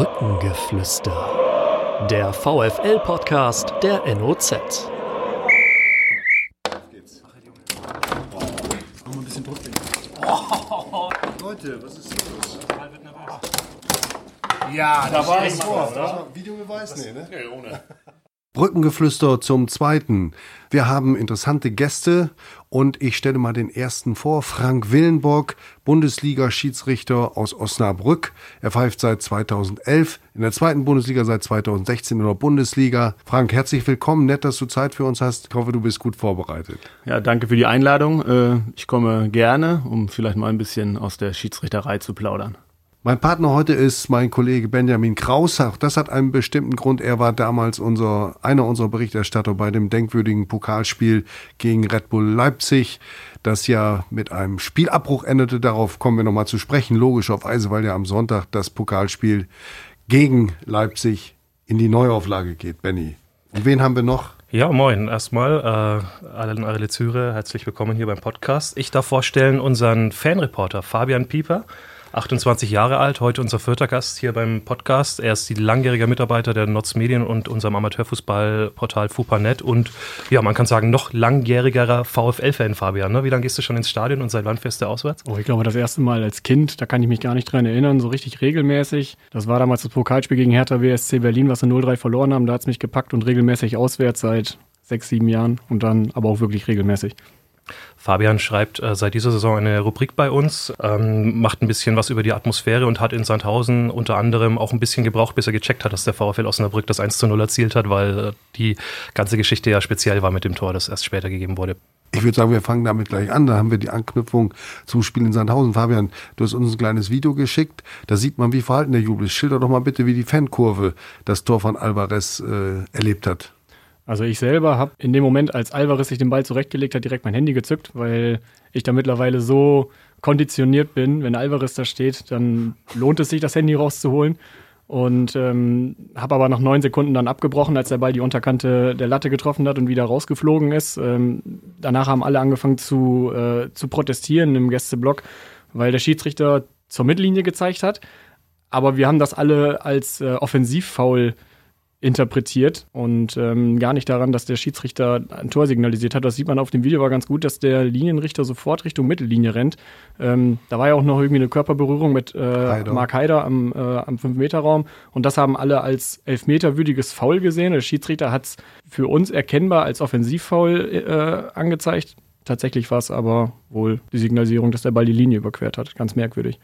Brückengeflüster. Der VFL-Podcast der NOZ. Leute, was ist los? Ja, da war ich vor, vor, oder? Videobeweis? Nee, ne? Nee, ohne. Brückengeflüster zum zweiten. Wir haben interessante Gäste und ich stelle mal den ersten vor. Frank Willenbock, Bundesliga-Schiedsrichter aus Osnabrück. Er pfeift seit 2011 in der zweiten Bundesliga, seit 2016 in der Bundesliga. Frank, herzlich willkommen. Nett, dass du Zeit für uns hast. Ich hoffe, du bist gut vorbereitet. Ja, danke für die Einladung. Äh, Ich komme gerne, um vielleicht mal ein bisschen aus der Schiedsrichterei zu plaudern. Mein Partner heute ist mein Kollege Benjamin Kraus. Auch das hat einen bestimmten Grund. Er war damals unser, einer unserer Berichterstatter bei dem denkwürdigen Pokalspiel gegen Red Bull Leipzig, das ja mit einem Spielabbruch endete. Darauf kommen wir nochmal zu sprechen, logischerweise, weil ja am Sonntag das Pokalspiel gegen Leipzig in die Neuauflage geht, Benny. Und wen haben wir noch? Ja, moin. Erstmal äh, allen Arelizüre, herzlich willkommen hier beim Podcast. Ich darf vorstellen unseren Fanreporter Fabian Pieper, 28 Jahre alt, heute unser vierter Gast hier beim Podcast. Er ist die langjährige Mitarbeiter der Notz Medien und unserem Amateurfußballportal FUPANET und ja, man kann sagen, noch langjährigerer VfL-Fan, Fabian. Ne? Wie lange gehst du schon ins Stadion und seit wann fährst du auswärts? Oh, ich glaube, das erste Mal als Kind, da kann ich mich gar nicht dran erinnern, so richtig regelmäßig. Das war damals das Pokalspiel gegen Hertha BSC Berlin, was wir 0-3 verloren haben. Da hat es mich gepackt und regelmäßig auswärts seit sechs, sieben Jahren und dann aber auch wirklich regelmäßig. Fabian schreibt äh, seit dieser Saison eine Rubrik bei uns, ähm, macht ein bisschen was über die Atmosphäre und hat in Sandhausen unter anderem auch ein bisschen gebraucht, bis er gecheckt hat, dass der VfL Osnabrück das 1 zu 0 erzielt hat, weil äh, die ganze Geschichte ja speziell war mit dem Tor, das erst später gegeben wurde. Ich würde sagen, wir fangen damit gleich an. Da haben wir die Anknüpfung zum Spiel in Sandhausen. Fabian, du hast uns ein kleines Video geschickt. Da sieht man, wie verhalten der Jubel ist. Schilder doch mal bitte, wie die Fankurve das Tor von Alvarez äh, erlebt hat. Also ich selber habe in dem Moment, als Alvarez sich den Ball zurechtgelegt hat, direkt mein Handy gezückt, weil ich da mittlerweile so konditioniert bin, wenn Alvarez da steht, dann lohnt es sich, das Handy rauszuholen. Und ähm, habe aber nach neun Sekunden dann abgebrochen, als der Ball die Unterkante der Latte getroffen hat und wieder rausgeflogen ist. Ähm, danach haben alle angefangen zu, äh, zu protestieren im Gästeblock, weil der Schiedsrichter zur Mittellinie gezeigt hat. Aber wir haben das alle als äh, Offensivfoul interpretiert und ähm, gar nicht daran, dass der Schiedsrichter ein Tor signalisiert hat. Das sieht man auf dem Video, war ganz gut, dass der Linienrichter sofort Richtung Mittellinie rennt. Ähm, da war ja auch noch irgendwie eine Körperberührung mit äh. Mark Haider am, äh, am 5-Meter-Raum und das haben alle als elfmeterwürdiges Foul gesehen. Der Schiedsrichter hat es für uns erkennbar als Offensivfoul äh, angezeigt. Tatsächlich war es aber wohl die Signalisierung, dass der Ball die Linie überquert hat. Ganz merkwürdig.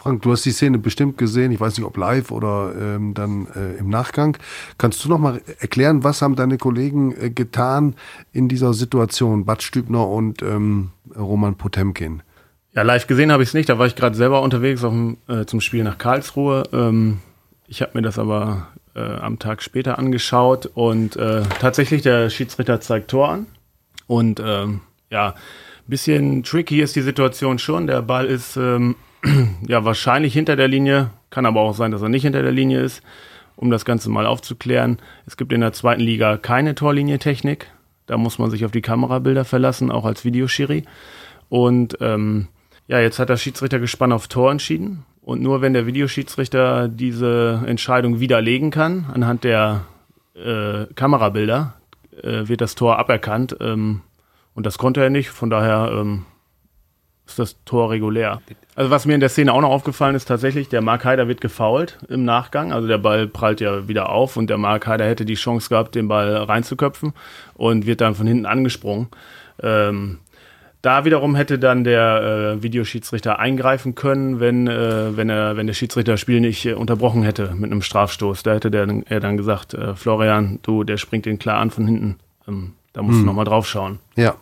Frank, du hast die Szene bestimmt gesehen. Ich weiß nicht, ob live oder ähm, dann äh, im Nachgang. Kannst du noch mal erklären, was haben deine Kollegen äh, getan in dieser Situation? Bad Stübner und ähm, Roman Potemkin. Ja, live gesehen habe ich es nicht. Da war ich gerade selber unterwegs dem, äh, zum Spiel nach Karlsruhe. Ähm, ich habe mir das aber äh, am Tag später angeschaut und äh, tatsächlich der Schiedsrichter zeigt Tor an. Und ähm, ja, bisschen tricky ist die Situation schon. Der Ball ist ähm, ja wahrscheinlich hinter der Linie, kann aber auch sein, dass er nicht hinter der Linie ist. Um das Ganze mal aufzuklären, es gibt in der zweiten Liga keine Torlinientechnik. Da muss man sich auf die Kamerabilder verlassen, auch als Videoschiri. Und ähm, ja, jetzt hat der Schiedsrichter gespannt auf Tor entschieden. Und nur wenn der Videoschiedsrichter diese Entscheidung widerlegen kann, anhand der äh, Kamerabilder, äh, wird das Tor aberkannt. Ähm, und das konnte er nicht. Von daher ähm, ist das Tor regulär. Also was mir in der Szene auch noch aufgefallen ist, tatsächlich, der Mark Haider wird gefoult im Nachgang. Also der Ball prallt ja wieder auf und der Mark Haider hätte die Chance gehabt, den Ball reinzuköpfen und wird dann von hinten angesprungen. Ähm, da wiederum hätte dann der äh, Videoschiedsrichter eingreifen können, wenn, äh, wenn, er, wenn der Schiedsrichter das Spiel nicht äh, unterbrochen hätte mit einem Strafstoß. Da hätte der, er dann gesagt, äh, Florian, du, der springt den klar an von hinten. Ähm, da musst Mhm. du nochmal drauf schauen. Ja.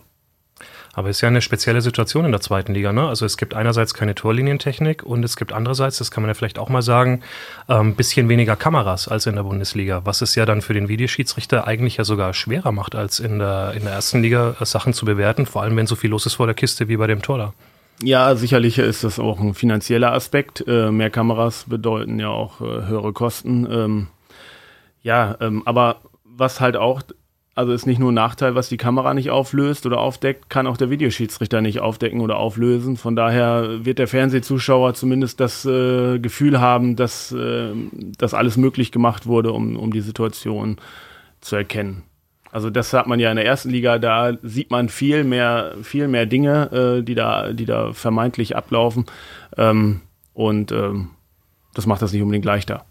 Aber es ist ja eine spezielle Situation in der zweiten Liga. Ne? Also es gibt einerseits keine Torlinientechnik und es gibt andererseits, das kann man ja vielleicht auch mal sagen, ein ähm, bisschen weniger Kameras als in der Bundesliga, was es ja dann für den Videoschiedsrichter eigentlich ja sogar schwerer macht, als in der, in der ersten Liga äh, Sachen zu bewerten, vor allem wenn so viel los ist vor der Kiste wie bei dem Tor da. Ja, sicherlich ist das auch ein finanzieller Aspekt. Äh, mehr Kameras bedeuten ja auch äh, höhere Kosten. Ähm, ja, ähm, aber was halt auch also ist nicht nur ein Nachteil, was die Kamera nicht auflöst oder aufdeckt, kann auch der Videoschiedsrichter nicht aufdecken oder auflösen. Von daher wird der Fernsehzuschauer zumindest das äh, Gefühl haben, dass äh, das alles möglich gemacht wurde, um, um die Situation zu erkennen. Also das hat man ja in der ersten Liga, da sieht man viel mehr, viel mehr Dinge, äh, die, da, die da vermeintlich ablaufen. Ähm, und ähm, das macht das nicht unbedingt leichter.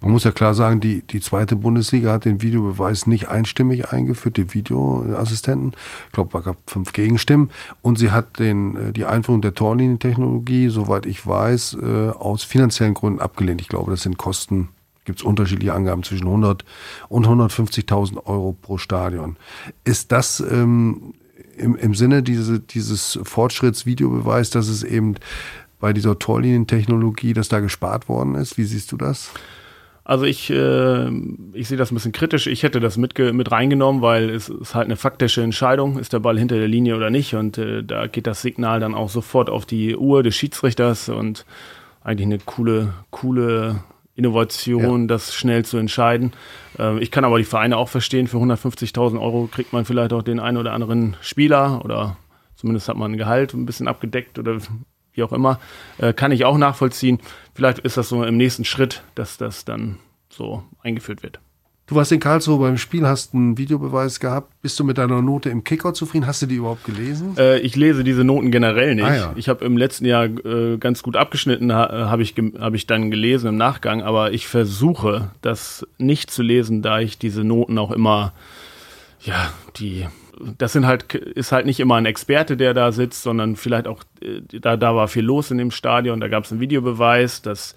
Man muss ja klar sagen, die, die zweite Bundesliga hat den Videobeweis nicht einstimmig eingeführt, die Videoassistenten. Ich glaube, es gab fünf Gegenstimmen. Und sie hat den, äh, die Einführung der Torlinientechnologie, soweit ich weiß, äh, aus finanziellen Gründen abgelehnt. Ich glaube, das sind Kosten, gibt es unterschiedliche Angaben zwischen 100 und 150.000 Euro pro Stadion. Ist das ähm, im, im Sinne diese, dieses Fortschritts Videobeweis, dass es eben bei dieser Torlinientechnologie, dass da gespart worden ist? Wie siehst du das? Also ich, äh, ich sehe das ein bisschen kritisch. Ich hätte das mit, mit reingenommen, weil es ist halt eine faktische Entscheidung, ist der Ball hinter der Linie oder nicht. Und äh, da geht das Signal dann auch sofort auf die Uhr des Schiedsrichters und eigentlich eine coole, coole Innovation, ja. das schnell zu entscheiden. Äh, ich kann aber die Vereine auch verstehen, für 150.000 Euro kriegt man vielleicht auch den einen oder anderen Spieler oder zumindest hat man ein Gehalt ein bisschen abgedeckt oder wie auch immer, äh, kann ich auch nachvollziehen. Vielleicht ist das so im nächsten Schritt, dass das dann so eingeführt wird. Du warst in Karlsruhe beim Spiel, hast einen Videobeweis gehabt. Bist du mit deiner Note im Kicker zufrieden? Hast du die überhaupt gelesen? Äh, ich lese diese Noten generell nicht. Ah, ja. Ich habe im letzten Jahr äh, ganz gut abgeschnitten, ha, habe ich, hab ich dann gelesen im Nachgang, aber ich versuche das nicht zu lesen, da ich diese Noten auch immer, ja, die das sind halt, ist halt nicht immer ein Experte, der da sitzt, sondern vielleicht auch, äh, da, da war viel los in dem Stadion, da gab es einen Videobeweis, das,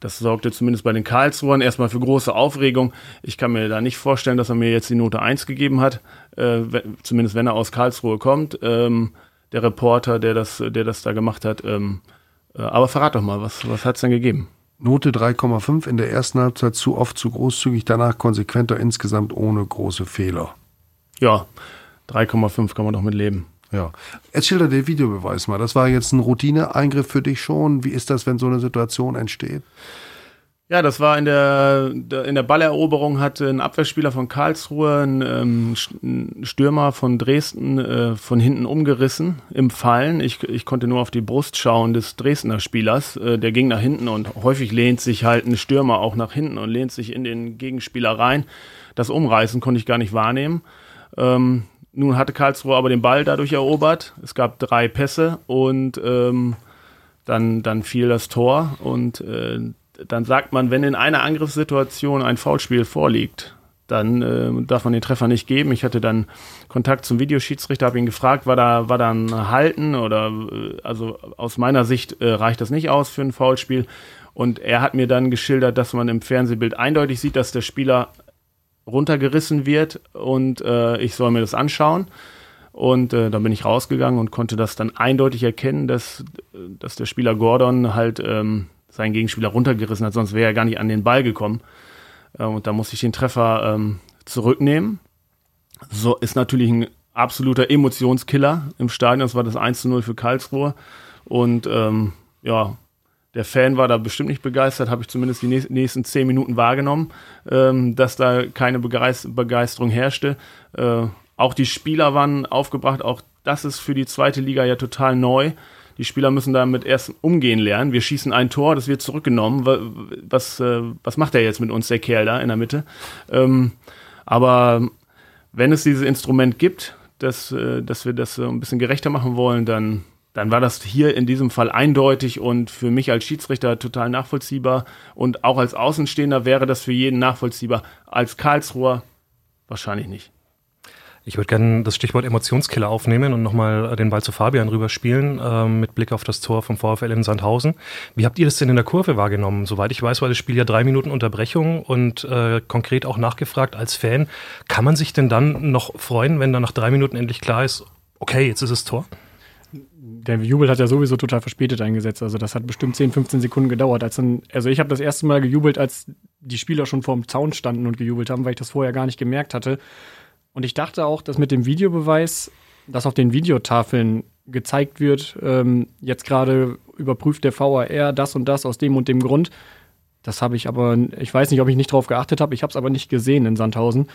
das sorgte zumindest bei den Karlsruhern erstmal für große Aufregung. Ich kann mir da nicht vorstellen, dass er mir jetzt die Note 1 gegeben hat, äh, zumindest wenn er aus Karlsruhe kommt, ähm, der Reporter, der das, der das da gemacht hat. Ähm, äh, aber verrat doch mal, was, was hat es denn gegeben? Note 3,5 in der ersten Halbzeit zu oft zu großzügig, danach konsequenter insgesamt ohne große Fehler. Ja, 3,5 kann man doch mit leben. Ja. Jetzt schilder der Videobeweis mal. Das war jetzt ein Routineeingriff für dich schon. Wie ist das, wenn so eine Situation entsteht? Ja, das war in der, in der Balleroberung hatte ein Abwehrspieler von Karlsruhe, ein, ähm, Stürmer von Dresden äh, von hinten umgerissen im Fallen. Ich, ich konnte nur auf die Brust schauen des Dresdner Spielers. Äh, der ging nach hinten und häufig lehnt sich halt ein Stürmer auch nach hinten und lehnt sich in den Gegenspieler rein. Das Umreißen konnte ich gar nicht wahrnehmen. Ähm, nun hatte Karlsruhe aber den Ball dadurch erobert. Es gab drei Pässe und ähm, dann, dann fiel das Tor. Und äh, dann sagt man, wenn in einer Angriffssituation ein Foulspiel vorliegt, dann äh, darf man den Treffer nicht geben. Ich hatte dann Kontakt zum Videoschiedsrichter, habe ihn gefragt, war da, war da ein Halten oder äh, also aus meiner Sicht äh, reicht das nicht aus für ein Foulspiel. Und er hat mir dann geschildert, dass man im Fernsehbild eindeutig sieht, dass der Spieler runtergerissen wird und äh, ich soll mir das anschauen. Und äh, dann bin ich rausgegangen und konnte das dann eindeutig erkennen, dass, dass der Spieler Gordon halt ähm, seinen Gegenspieler runtergerissen hat, sonst wäre er gar nicht an den Ball gekommen. Äh, und da musste ich den Treffer ähm, zurücknehmen. So ist natürlich ein absoluter Emotionskiller im Stadion. Das war das 1 zu 0 für Karlsruhe. Und ähm, ja, der Fan war da bestimmt nicht begeistert, habe ich zumindest die nächsten zehn Minuten wahrgenommen, ähm, dass da keine Begeisterung herrschte. Äh, auch die Spieler waren aufgebracht, auch das ist für die zweite Liga ja total neu. Die Spieler müssen damit erst umgehen lernen. Wir schießen ein Tor, das wird zurückgenommen. Was, äh, was macht er jetzt mit uns, der Kerl da in der Mitte? Ähm, aber wenn es dieses Instrument gibt, dass, äh, dass wir das ein bisschen gerechter machen wollen, dann dann war das hier in diesem Fall eindeutig und für mich als Schiedsrichter total nachvollziehbar. Und auch als Außenstehender wäre das für jeden nachvollziehbar. Als Karlsruher wahrscheinlich nicht. Ich würde gerne das Stichwort Emotionskiller aufnehmen und nochmal den Ball zu Fabian rüberspielen, äh, mit Blick auf das Tor vom VfL in Sandhausen. Wie habt ihr das denn in der Kurve wahrgenommen? Soweit ich weiß, war das Spiel ja drei Minuten Unterbrechung und äh, konkret auch nachgefragt als Fan. Kann man sich denn dann noch freuen, wenn dann nach drei Minuten endlich klar ist, okay, jetzt ist es Tor? Der Jubel hat ja sowieso total verspätet eingesetzt. Also das hat bestimmt 10, 15 Sekunden gedauert. Als dann, also ich habe das erste Mal gejubelt, als die Spieler schon vorm Zaun standen und gejubelt haben, weil ich das vorher gar nicht gemerkt hatte. Und ich dachte auch, dass mit dem Videobeweis, das auf den Videotafeln gezeigt wird, ähm, jetzt gerade überprüft der VAR das und das aus dem und dem Grund. Das habe ich aber, ich weiß nicht, ob ich nicht drauf geachtet habe, ich habe es aber nicht gesehen in Sandhausen.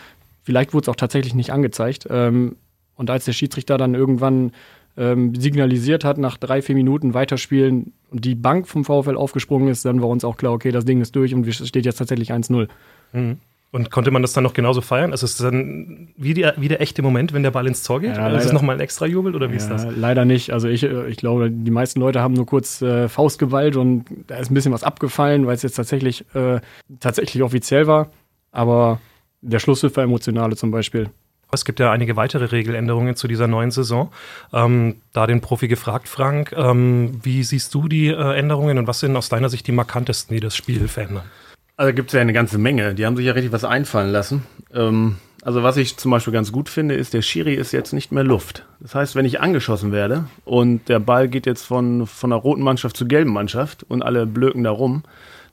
vielleicht wurde es auch tatsächlich nicht angezeigt. Ähm, und als der Schiedsrichter dann irgendwann ähm, signalisiert hat, nach drei, vier Minuten weiterspielen und die Bank vom VfL aufgesprungen ist, dann war uns auch klar, okay, das Ding ist durch und es steht jetzt tatsächlich 1-0. Mhm. Und konnte man das dann noch genauso feiern? Also ist es dann wie, die, wie der echte Moment, wenn der Ball ins Tor geht? Ja, ist es nochmal ein extra Jubel oder wie ja, ist das? Leider nicht. Also ich, ich glaube, die meisten Leute haben nur kurz äh, Faustgewalt und da ist ein bisschen was abgefallen, weil es jetzt tatsächlich, äh, tatsächlich offiziell war. Aber der Schlusspfiff war emotionale zum Beispiel. Es gibt ja einige weitere Regeländerungen zu dieser neuen Saison. Ähm, da den Profi gefragt, Frank, ähm, wie siehst du die äh, Änderungen und was sind aus deiner Sicht die markantesten, die das Spiel verändern? Also gibt es ja eine ganze Menge. Die haben sich ja richtig was einfallen lassen. Ähm, also was ich zum Beispiel ganz gut finde, ist, der Schiri ist jetzt nicht mehr Luft. Das heißt, wenn ich angeschossen werde und der Ball geht jetzt von, von der roten Mannschaft zur gelben Mannschaft und alle blöken da rum,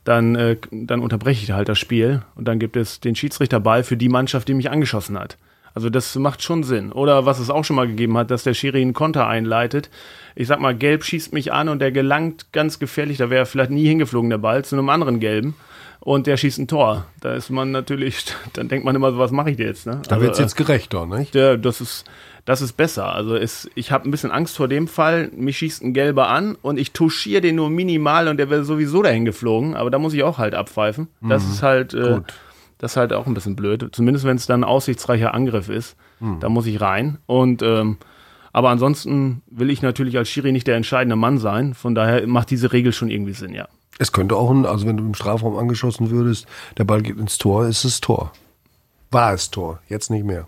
dann, äh, dann unterbreche ich halt das Spiel und dann gibt es den Schiedsrichterball für die Mannschaft, die mich angeschossen hat. Also das macht schon Sinn. Oder was es auch schon mal gegeben hat, dass der Schiri einen Konter einleitet. Ich sag mal, gelb schießt mich an und der gelangt ganz gefährlich, da wäre vielleicht nie hingeflogen der Ball, zu einem anderen gelben und der schießt ein Tor. Da ist man natürlich, dann denkt man immer so, was mache ich jetzt? Ne? Da also, wird es jetzt gerechter, nicht? Der, das ist, das ist besser. Also es, ich habe ein bisschen Angst vor dem Fall. Mich schießt ein Gelber an und ich touchiere den nur minimal und der wäre sowieso dahin geflogen. Aber da muss ich auch halt abpfeifen. Das mhm. ist halt, äh, das ist halt auch ein bisschen blöd. Zumindest wenn es dann ein aussichtsreicher Angriff ist, mhm. da muss ich rein. Und ähm, aber ansonsten will ich natürlich als Schiri nicht der entscheidende Mann sein. Von daher macht diese Regel schon irgendwie Sinn, ja. Es könnte auch, ein, also wenn du im Strafraum angeschossen würdest, der Ball geht ins Tor, ist es Tor. War es Tor, jetzt nicht mehr.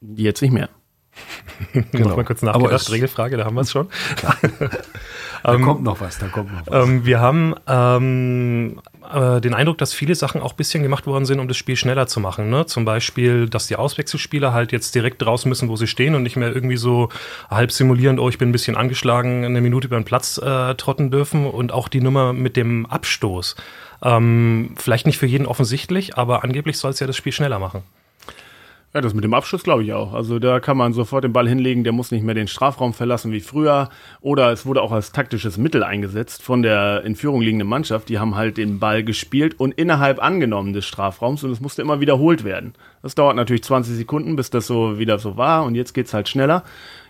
Jetzt nicht mehr. genau. Noch mal kurz nachgedacht, Regelfrage, da haben wir es schon. da ähm, kommt noch was, da kommt noch was. Ähm, wir haben ähm, äh, den Eindruck, dass viele Sachen auch ein bisschen gemacht worden sind, um das Spiel schneller zu machen. Ne? Zum Beispiel, dass die Auswechselspieler halt jetzt direkt draußen müssen, wo sie stehen und nicht mehr irgendwie so halb simulierend, oh, ich bin ein bisschen angeschlagen, eine Minute über den Platz äh, trotten dürfen. Und auch die Nummer mit dem Abstoß. Ähm, vielleicht nicht für jeden offensichtlich, aber angeblich soll es ja das Spiel schneller machen. Ja, das mit dem Abschluss glaube ich auch. Also da kann man sofort den Ball hinlegen, der muss nicht mehr den Strafraum verlassen wie früher. Oder es wurde auch als taktisches Mittel eingesetzt von der in Führung liegenden Mannschaft. Die haben halt den Ball gespielt und innerhalb angenommen des Strafraums und es musste immer wiederholt werden. Das dauert natürlich 20 Sekunden, bis das so wieder so war und jetzt geht's halt schneller.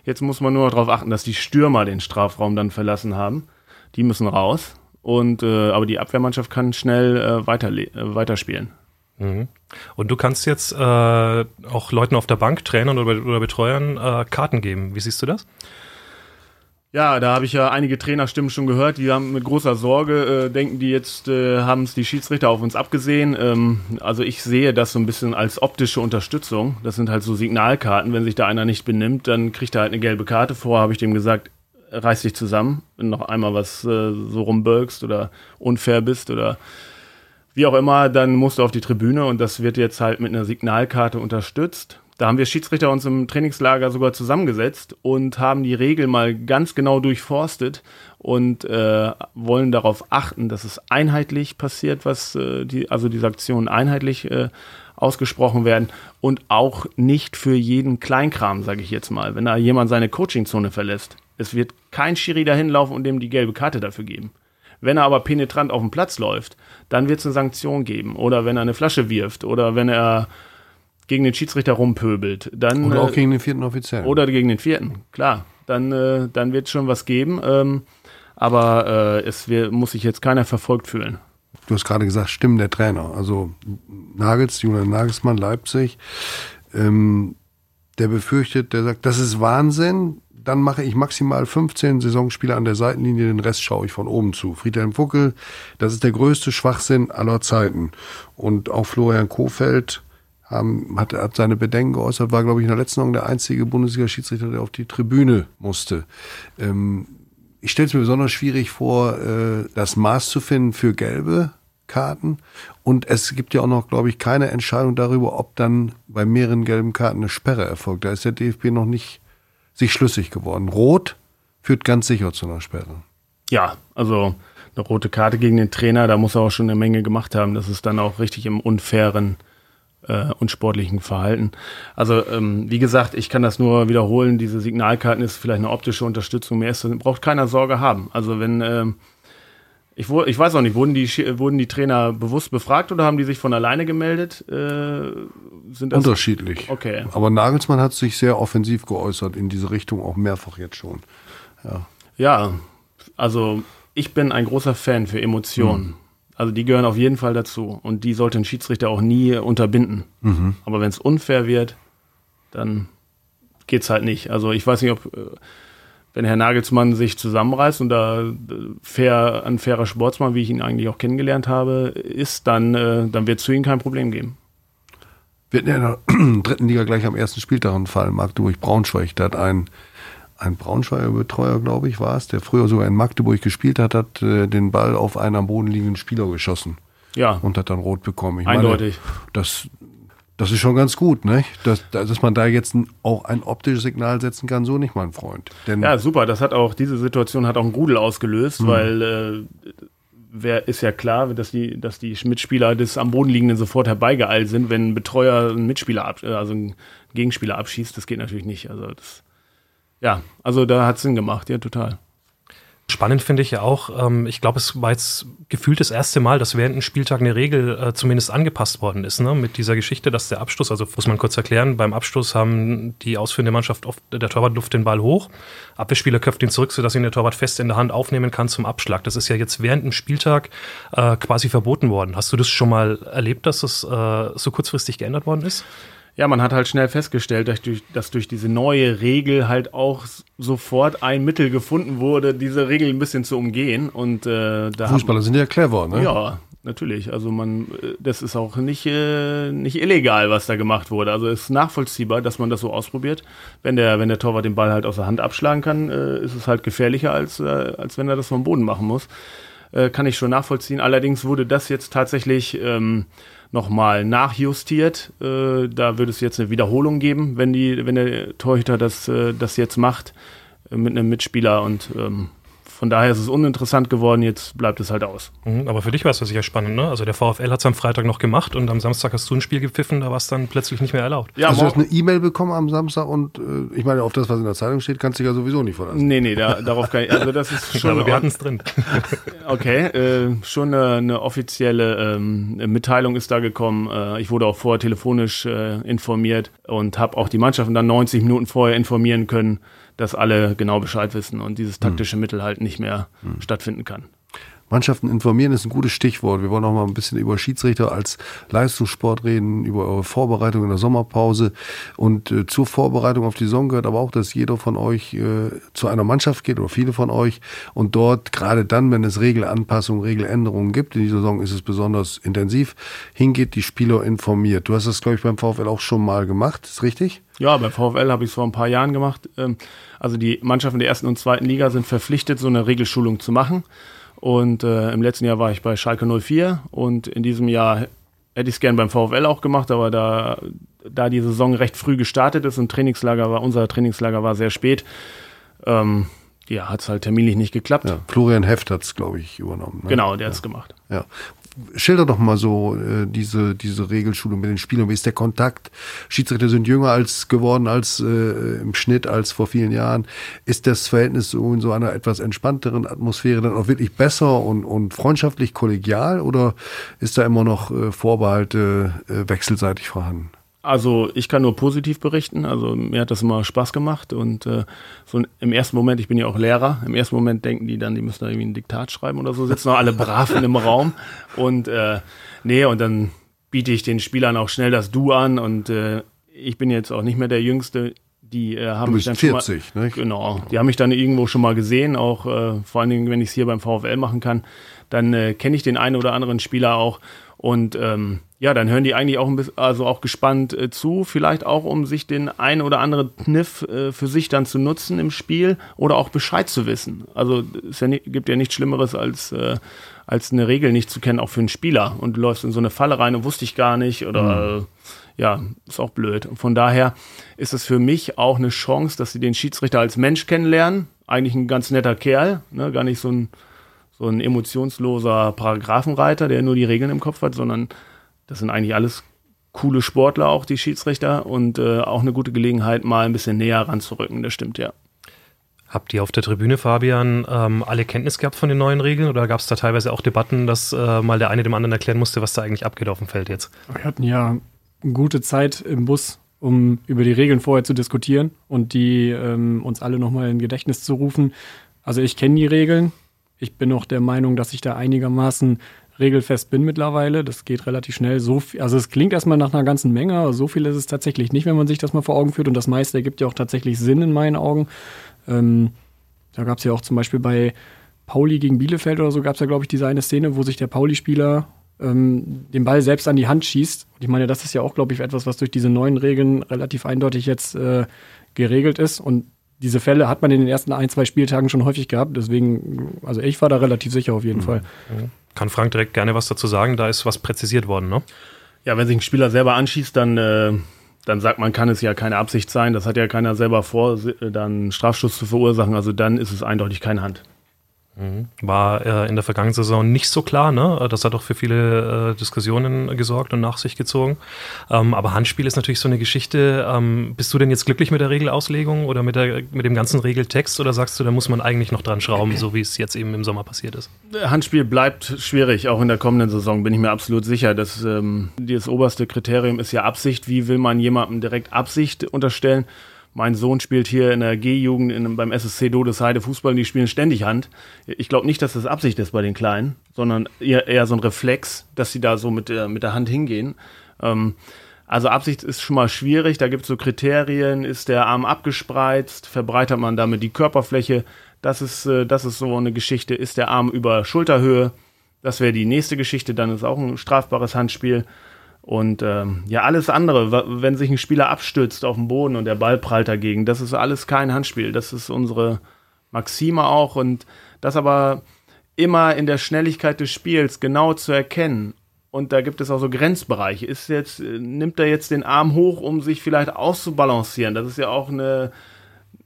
Jetzt muss man nur darauf achten, dass die Stürmer den Strafraum dann verlassen haben. Die müssen raus. Und äh, aber die Abwehrmannschaft kann schnell äh, weiter, äh, weiterspielen. Mhm. Und du kannst jetzt äh, auch Leuten auf der Bank, Trainern oder, oder Betreuern äh, Karten geben. Wie siehst du das? Ja, da habe ich ja einige Trainerstimmen schon gehört, die haben mit großer Sorge, äh, denken die jetzt, äh, haben es die Schiedsrichter auf uns abgesehen. Ähm, also ich sehe das so ein bisschen als optische Unterstützung. Das sind halt so Signalkarten. Wenn sich da einer nicht benimmt, dann kriegt er halt eine gelbe Karte. Vorher habe ich dem gesagt, reiß dich zusammen, wenn noch einmal was äh, so rumbölkst oder unfair bist oder wie auch immer, dann musst du auf die Tribüne und das wird jetzt halt mit einer Signalkarte unterstützt. Da haben wir Schiedsrichter uns im Trainingslager sogar zusammengesetzt und haben die Regel mal ganz genau durchforstet und äh, wollen darauf achten, dass es einheitlich passiert, was äh, die, also diese Aktionen einheitlich äh, ausgesprochen werden und auch nicht für jeden Kleinkram, sage ich jetzt mal, wenn da jemand seine Coachingzone verlässt. Es wird kein Schiri dahin laufen und dem die gelbe Karte dafür geben. Wenn er aber penetrant auf dem Platz läuft, dann wird es eine Sanktion geben. Oder wenn er eine Flasche wirft oder wenn er gegen den Schiedsrichter rumpöbelt. Dann, oder auch äh, gegen den vierten Offiziellen. Oder gegen den vierten, klar. Dann, äh, dann wird es schon was geben. Ähm, aber äh, es wir, muss sich jetzt keiner verfolgt fühlen. Du hast gerade gesagt, Stimmen der Trainer. Also Nagels, Julian Nagelsmann, Leipzig, ähm, der befürchtet, der sagt, das ist Wahnsinn dann mache ich maximal 15 Saisonspiele an der Seitenlinie, den Rest schaue ich von oben zu. Friedhelm Fuckel, das ist der größte Schwachsinn aller Zeiten. Und auch Florian Kofeld hat, hat seine Bedenken geäußert, war, glaube ich, in der letzten Saison der einzige Bundesliga-Schiedsrichter, der auf die Tribüne musste. Ähm, ich stelle es mir besonders schwierig vor, äh, das Maß zu finden für gelbe Karten. Und es gibt ja auch noch, glaube ich, keine Entscheidung darüber, ob dann bei mehreren gelben Karten eine Sperre erfolgt. Da ist der DFB noch nicht sich schlüssig geworden. Rot führt ganz sicher zu einer Sperre. Ja, also eine rote Karte gegen den Trainer, da muss er auch schon eine Menge gemacht haben. Das ist dann auch richtig im unfairen äh, und sportlichen Verhalten. Also ähm, wie gesagt, ich kann das nur wiederholen. Diese Signalkarten ist vielleicht eine optische Unterstützung. Mehr ist, braucht keiner Sorge haben. Also wenn ähm, Ich, ich weiß auch nicht, wurden die, wurden die Trainer bewusst befragt oder haben die sich von alleine gemeldet? Äh, sind das Unterschiedlich. Okay. Aber Nagelsmann hat sich sehr offensiv geäußert in diese Richtung, auch mehrfach jetzt schon. Ja, ja also ich bin ein großer Fan für Emotionen. Mhm. Also die gehören auf jeden Fall dazu. Und die sollte ein Schiedsrichter auch nie unterbinden. Mhm. Aber wenn es unfair wird, dann geht es halt nicht. Also ich weiß nicht, ob äh, wenn Herr Nagelsmann sich zusammenreißt und da äh, fair, ein fairer Sportsmann, wie ich ihn eigentlich auch kennengelernt habe, ist, dann, äh, dann wird es für ihn kein Problem geben. Wir hatten ja in der dritten Liga gleich am ersten Spieltag einen Fall, Magdeburg-Braunschweig. Da hat ein, ein Braunschweiger Betreuer, glaube ich, war es, der früher sogar in Magdeburg gespielt hat, hat äh, den Ball auf einen am Boden liegenden Spieler geschossen. Ja. Und hat dann rot bekommen. Ich Eindeutig. Meine, das, das ist schon ganz gut, ne? Dass, dass man da jetzt auch ein optisches Signal setzen kann, so nicht, mein Freund. Denn ja, super. Das hat auch, diese Situation hat auch einen Grudel ausgelöst, mhm. weil äh, wer ist ja klar, dass die, dass die Mitspieler des am Boden liegenden sofort herbeigeeilt sind, wenn ein Betreuer einen Mitspieler, ab, also einen Gegenspieler abschießt. Das geht natürlich nicht. Also das, ja, also da hat Sinn gemacht, ja, total. Spannend finde ich ja auch, ähm, ich glaube, es war jetzt gefühlt das erste Mal, dass während einem Spieltag eine Regel äh, zumindest angepasst worden ist, ne? mit dieser Geschichte, dass der Abstoß, also muss man kurz erklären, beim Abstoß haben die ausführende Mannschaft oft, der Torwart luft den Ball hoch, Abwehrspieler köpft ihn zurück, sodass ihn der Torwart fest in der Hand aufnehmen kann zum Abschlag. Das ist ja jetzt während dem Spieltag äh, quasi verboten worden. Hast du das schon mal erlebt, dass das äh, so kurzfristig geändert worden ist? Ja, man hat halt schnell festgestellt, dass durch, dass durch diese neue Regel halt auch sofort ein Mittel gefunden wurde, diese Regel ein bisschen zu umgehen. Und äh, da Fußballer sind ja clever, ne? Ja, natürlich. Also man, äh, das ist auch nicht, äh, nicht illegal, was da gemacht wurde. Also es ist nachvollziehbar, dass man das so ausprobiert. Wenn der, wenn der Torwart den Ball halt aus der Hand abschlagen kann, äh, ist es halt gefährlicher, als, äh, als wenn er das vom Boden machen muss. Äh, kann ich schon nachvollziehen. Allerdings wurde das jetzt tatsächlich ähm, nochmal nachjustiert. Äh, da wird es jetzt eine Wiederholung geben, wenn, die, wenn der Torhüter das, äh, das jetzt macht äh, mit einem Mitspieler und ähm, von daher ist es uninteressant geworden, jetzt bleibt es halt aus. Mhm, aber für dich war es ja sicher spannend, ne? Also der VfL hat es am Freitag noch gemacht und am Samstag hast du ein Spiel gepfiffen, da war es dann plötzlich nicht mehr erlaubt. Ja, also du hast eine E-Mail bekommen am Samstag und äh, ich meine, auf das, was in der Zeitung steht, kannst du ja sowieso nicht verlassen. Nee, nee, da, darauf kann ich, also das ist schon. aber wir hatten es drin. okay, äh, schon eine, eine offizielle ähm, Mitteilung ist da gekommen. Äh, ich wurde auch vorher telefonisch äh, informiert und habe auch die Mannschaften dann 90 Minuten vorher informieren können dass alle genau Bescheid wissen und dieses taktische. Mittel halt nicht mehr mhm. stattfinden kann. Mannschaften informieren ist ein gutes Stichwort. Wir wollen auch mal ein bisschen über Schiedsrichter als Leistungssport reden, über eure Vorbereitung in der Sommerpause. Und äh, zur Vorbereitung auf die Saison gehört aber auch, dass jeder von euch äh, zu einer Mannschaft geht oder viele von euch und dort, gerade dann, wenn es Regelanpassungen, Regeländerungen gibt, in dieser Saison ist es besonders intensiv, hingeht, die Spieler informiert. Du hast das, glaube ich, beim VfL auch schon mal gemacht, ist richtig? Ja, beim VfL habe ich es vor ein paar Jahren gemacht. Ähm, also die Mannschaften der ersten und zweiten Liga sind verpflichtet, so eine Regelschulung zu machen. Und äh, im letzten Jahr war ich bei Schalke 04 und in diesem Jahr hätte ich es gern beim VfL auch gemacht, aber da, da die Saison recht früh gestartet ist und Trainingslager war, unser Trainingslager war sehr spät, ähm, ja, hat es halt terminlich nicht geklappt. Ja, Florian Heft hat es, glaube ich, übernommen. Ne? Genau, der ja. hat es gemacht. Ja schilder doch mal so äh, diese, diese Regelschulung mit den Spielern. Wie ist der Kontakt? Schiedsrichter sind jünger als geworden als äh, im Schnitt als vor vielen Jahren. Ist das Verhältnis so in so einer etwas entspannteren Atmosphäre dann auch wirklich besser und, und freundschaftlich kollegial oder ist da immer noch äh, Vorbehalte äh, wechselseitig vorhanden? Also ich kann nur positiv berichten. Also mir hat das immer Spaß gemacht und äh, so im ersten Moment, ich bin ja auch Lehrer, im ersten Moment denken die dann, die müssen da irgendwie ein Diktat schreiben oder so, sitzen noch alle brav in einem Raum und äh, nee, und dann biete ich den Spielern auch schnell das Du an und äh, ich bin jetzt auch nicht mehr der Jüngste. Die äh, haben mich dann 40, schon mal, nicht? genau, die haben mich dann irgendwo schon mal gesehen, auch äh, vor allen Dingen, wenn ich es hier beim VfL machen kann, dann äh, kenne ich den einen oder anderen Spieler auch und ähm, ja, dann hören die eigentlich auch ein bisschen, also auch gespannt äh, zu, vielleicht auch, um sich den einen oder anderen Kniff äh, für sich dann zu nutzen im Spiel oder auch Bescheid zu wissen. Also es ja nicht, gibt ja nichts Schlimmeres als, äh, als eine Regel nicht zu kennen, auch für einen Spieler. Und du läufst in so eine Falle rein und wusste ich gar nicht oder mhm. ja, ist auch blöd. Und von daher ist es für mich auch eine Chance, dass sie den Schiedsrichter als Mensch kennenlernen. Eigentlich ein ganz netter Kerl, ne? gar nicht so ein so ein emotionsloser Paragraphenreiter, der nur die Regeln im Kopf hat, sondern das sind eigentlich alles coole Sportler, auch die Schiedsrichter, und äh, auch eine gute Gelegenheit, mal ein bisschen näher ranzurücken, das stimmt ja. Habt ihr auf der Tribüne, Fabian, ähm, alle Kenntnis gehabt von den neuen Regeln oder gab es da teilweise auch Debatten, dass äh, mal der eine dem anderen erklären musste, was da eigentlich abgeht auf dem Feld jetzt? Wir hatten ja gute Zeit im Bus, um über die Regeln vorher zu diskutieren und die ähm, uns alle nochmal in Gedächtnis zu rufen. Also ich kenne die Regeln. Ich bin auch der Meinung, dass ich da einigermaßen regelfest bin mittlerweile. Das geht relativ schnell. So viel, also es klingt erstmal nach einer ganzen Menge, aber so viel ist es tatsächlich nicht, wenn man sich das mal vor Augen führt. Und das meiste ergibt ja auch tatsächlich Sinn in meinen Augen. Ähm, da gab es ja auch zum Beispiel bei Pauli gegen Bielefeld oder so, gab es ja, glaube ich, diese eine Szene, wo sich der Pauli-Spieler ähm, den Ball selbst an die Hand schießt. Und ich meine, das ist ja auch, glaube ich, etwas, was durch diese neuen Regeln relativ eindeutig jetzt äh, geregelt ist. Und diese Fälle hat man in den ersten ein, zwei Spieltagen schon häufig gehabt. Deswegen, also ich war da relativ sicher auf jeden mhm. Fall. Mhm. Kann Frank direkt gerne was dazu sagen? Da ist was präzisiert worden, ne? Ja, wenn sich ein Spieler selber anschießt, dann, äh, dann sagt man, kann es ja keine Absicht sein. Das hat ja keiner selber vor, dann Strafschuss zu verursachen. Also dann ist es eindeutig keine Hand. Mhm. War äh, in der vergangenen Saison nicht so klar, ne? Das hat auch für viele äh, Diskussionen gesorgt und nach sich gezogen. Ähm, aber Handspiel ist natürlich so eine Geschichte. Ähm, bist du denn jetzt glücklich mit der Regelauslegung oder mit, der, mit dem ganzen Regeltext oder sagst du, da muss man eigentlich noch dran schrauben, so wie es jetzt eben im Sommer passiert ist? Handspiel bleibt schwierig, auch in der kommenden Saison, bin ich mir absolut sicher. Das, ähm, das oberste Kriterium ist ja Absicht. Wie will man jemandem direkt Absicht unterstellen? Mein Sohn spielt hier in der G-Jugend beim SSC Dodesheide Fußball und die spielen ständig Hand. Ich glaube nicht, dass das Absicht ist bei den Kleinen, sondern eher, eher so ein Reflex, dass sie da so mit der, mit der Hand hingehen. Ähm, also Absicht ist schon mal schwierig, da gibt es so Kriterien, ist der Arm abgespreizt, verbreitert man damit die Körperfläche, das ist, äh, das ist so eine Geschichte, ist der Arm über Schulterhöhe, das wäre die nächste Geschichte, dann ist auch ein strafbares Handspiel. Und ähm, ja, alles andere, wenn sich ein Spieler abstürzt auf dem Boden und der Ball prallt dagegen, das ist alles kein Handspiel. Das ist unsere Maxime auch. Und das aber immer in der Schnelligkeit des Spiels genau zu erkennen. Und da gibt es auch so Grenzbereiche. Ist jetzt, nimmt er jetzt den Arm hoch, um sich vielleicht auszubalancieren? Das ist ja auch eine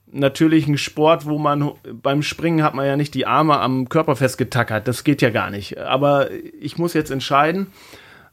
natürlichen Sport, wo man beim Springen hat man ja nicht die Arme am Körper festgetackert. Das geht ja gar nicht. Aber ich muss jetzt entscheiden.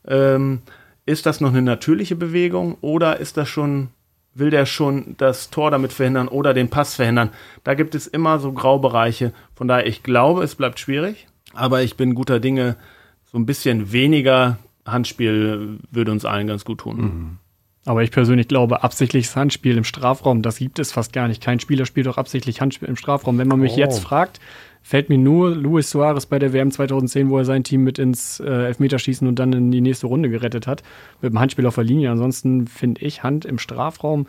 Ähm, ist das noch eine natürliche Bewegung oder ist das schon, will der schon das Tor damit verhindern oder den Pass verhindern? Da gibt es immer so Graubereiche. Von daher, ich glaube, es bleibt schwierig, aber ich bin guter Dinge, so ein bisschen weniger Handspiel würde uns allen ganz gut tun. Mhm. Aber ich persönlich glaube, absichtliches Handspiel im Strafraum, das gibt es fast gar nicht. Kein Spieler spielt doch absichtlich Handspiel im Strafraum. Wenn man mich oh. jetzt fragt, fällt mir nur Luis Suarez bei der WM 2010, wo er sein Team mit ins äh, Elfmeterschießen und dann in die nächste Runde gerettet hat, mit dem Handspiel auf der Linie. Ansonsten finde ich Hand im Strafraum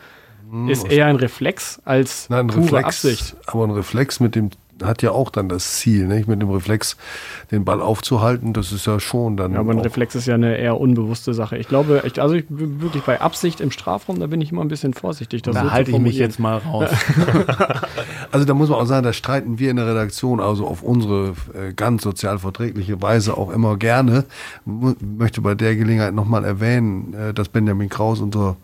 hm, ist eher ein Reflex als Nein, ein pure Reflex, Absicht. Aber ein Reflex mit dem hat ja auch dann das Ziel, nicht? mit dem Reflex den Ball aufzuhalten. Das ist ja schon dann. Ja, aber ein Reflex ist ja eine eher unbewusste Sache. Ich glaube, ich, also ich bin wirklich bei Absicht im Strafraum, da bin ich immer ein bisschen vorsichtig. da so halte ich mich jetzt mal raus. also da muss man auch sagen, da streiten wir in der Redaktion also auf unsere äh, ganz sozial verträgliche Weise auch immer gerne. Ich möchte bei der Gelegenheit nochmal erwähnen, äh, dass Benjamin Kraus, unser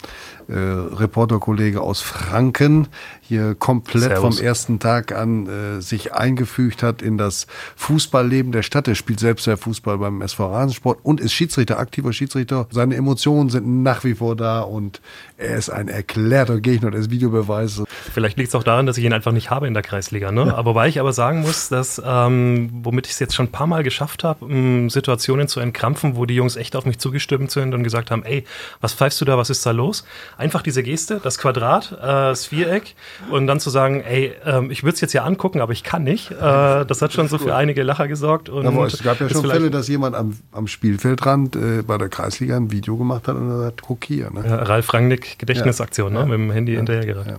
äh, Reporterkollege aus Franken, hier komplett Servus. vom ersten Tag an äh, sich eingefügt hat in das Fußballleben der Stadt. Er spielt selbst ja Fußball beim SV Rasensport und ist Schiedsrichter, aktiver Schiedsrichter. Seine Emotionen sind nach wie vor da und er ist ein erklärter Gegner des Videobeweises. Vielleicht liegt es auch daran, dass ich ihn einfach nicht habe in der Kreisliga. Ne? Ja. Aber weil ich aber sagen muss, dass, ähm, womit ich es jetzt schon ein paar Mal geschafft habe, um Situationen zu entkrampfen, wo die Jungs echt auf mich zugestimmt sind und gesagt haben, ey, was pfeifst du da, was ist da los? Einfach diese Geste, das Quadrat, äh, das Viereck und dann zu sagen, ey, ähm, ich würde es jetzt ja angucken, aber ich kann nicht. Äh, das hat schon so für einige Lacher gesorgt. Und aber es gab ja schon Fälle, dass jemand am, am Spielfeldrand äh, bei der Kreisliga ein Video gemacht hat und er hat, guck hier. Ne? Ja, Ralf Rangnick Gedächtnisaktion, ja. ne? mit dem Handy ja. hinterhergerannt. Ja.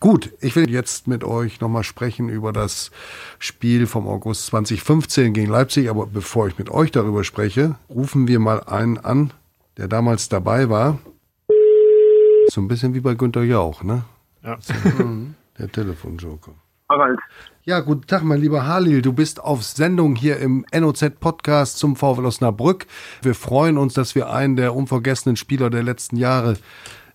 Gut, ich will jetzt mit euch nochmal sprechen über das Spiel vom August 2015 gegen Leipzig. Aber bevor ich mit euch darüber spreche, rufen wir mal einen an, der damals dabei war. So ein bisschen wie bei Günter Jauch, ne? Ja. der Telefonjoker. Harald. Ja, guten Tag, mein lieber Halil. Du bist auf Sendung hier im NOZ-Podcast zum VfL Osnabrück. Wir freuen uns, dass wir einen der unvergessenen Spieler der letzten Jahre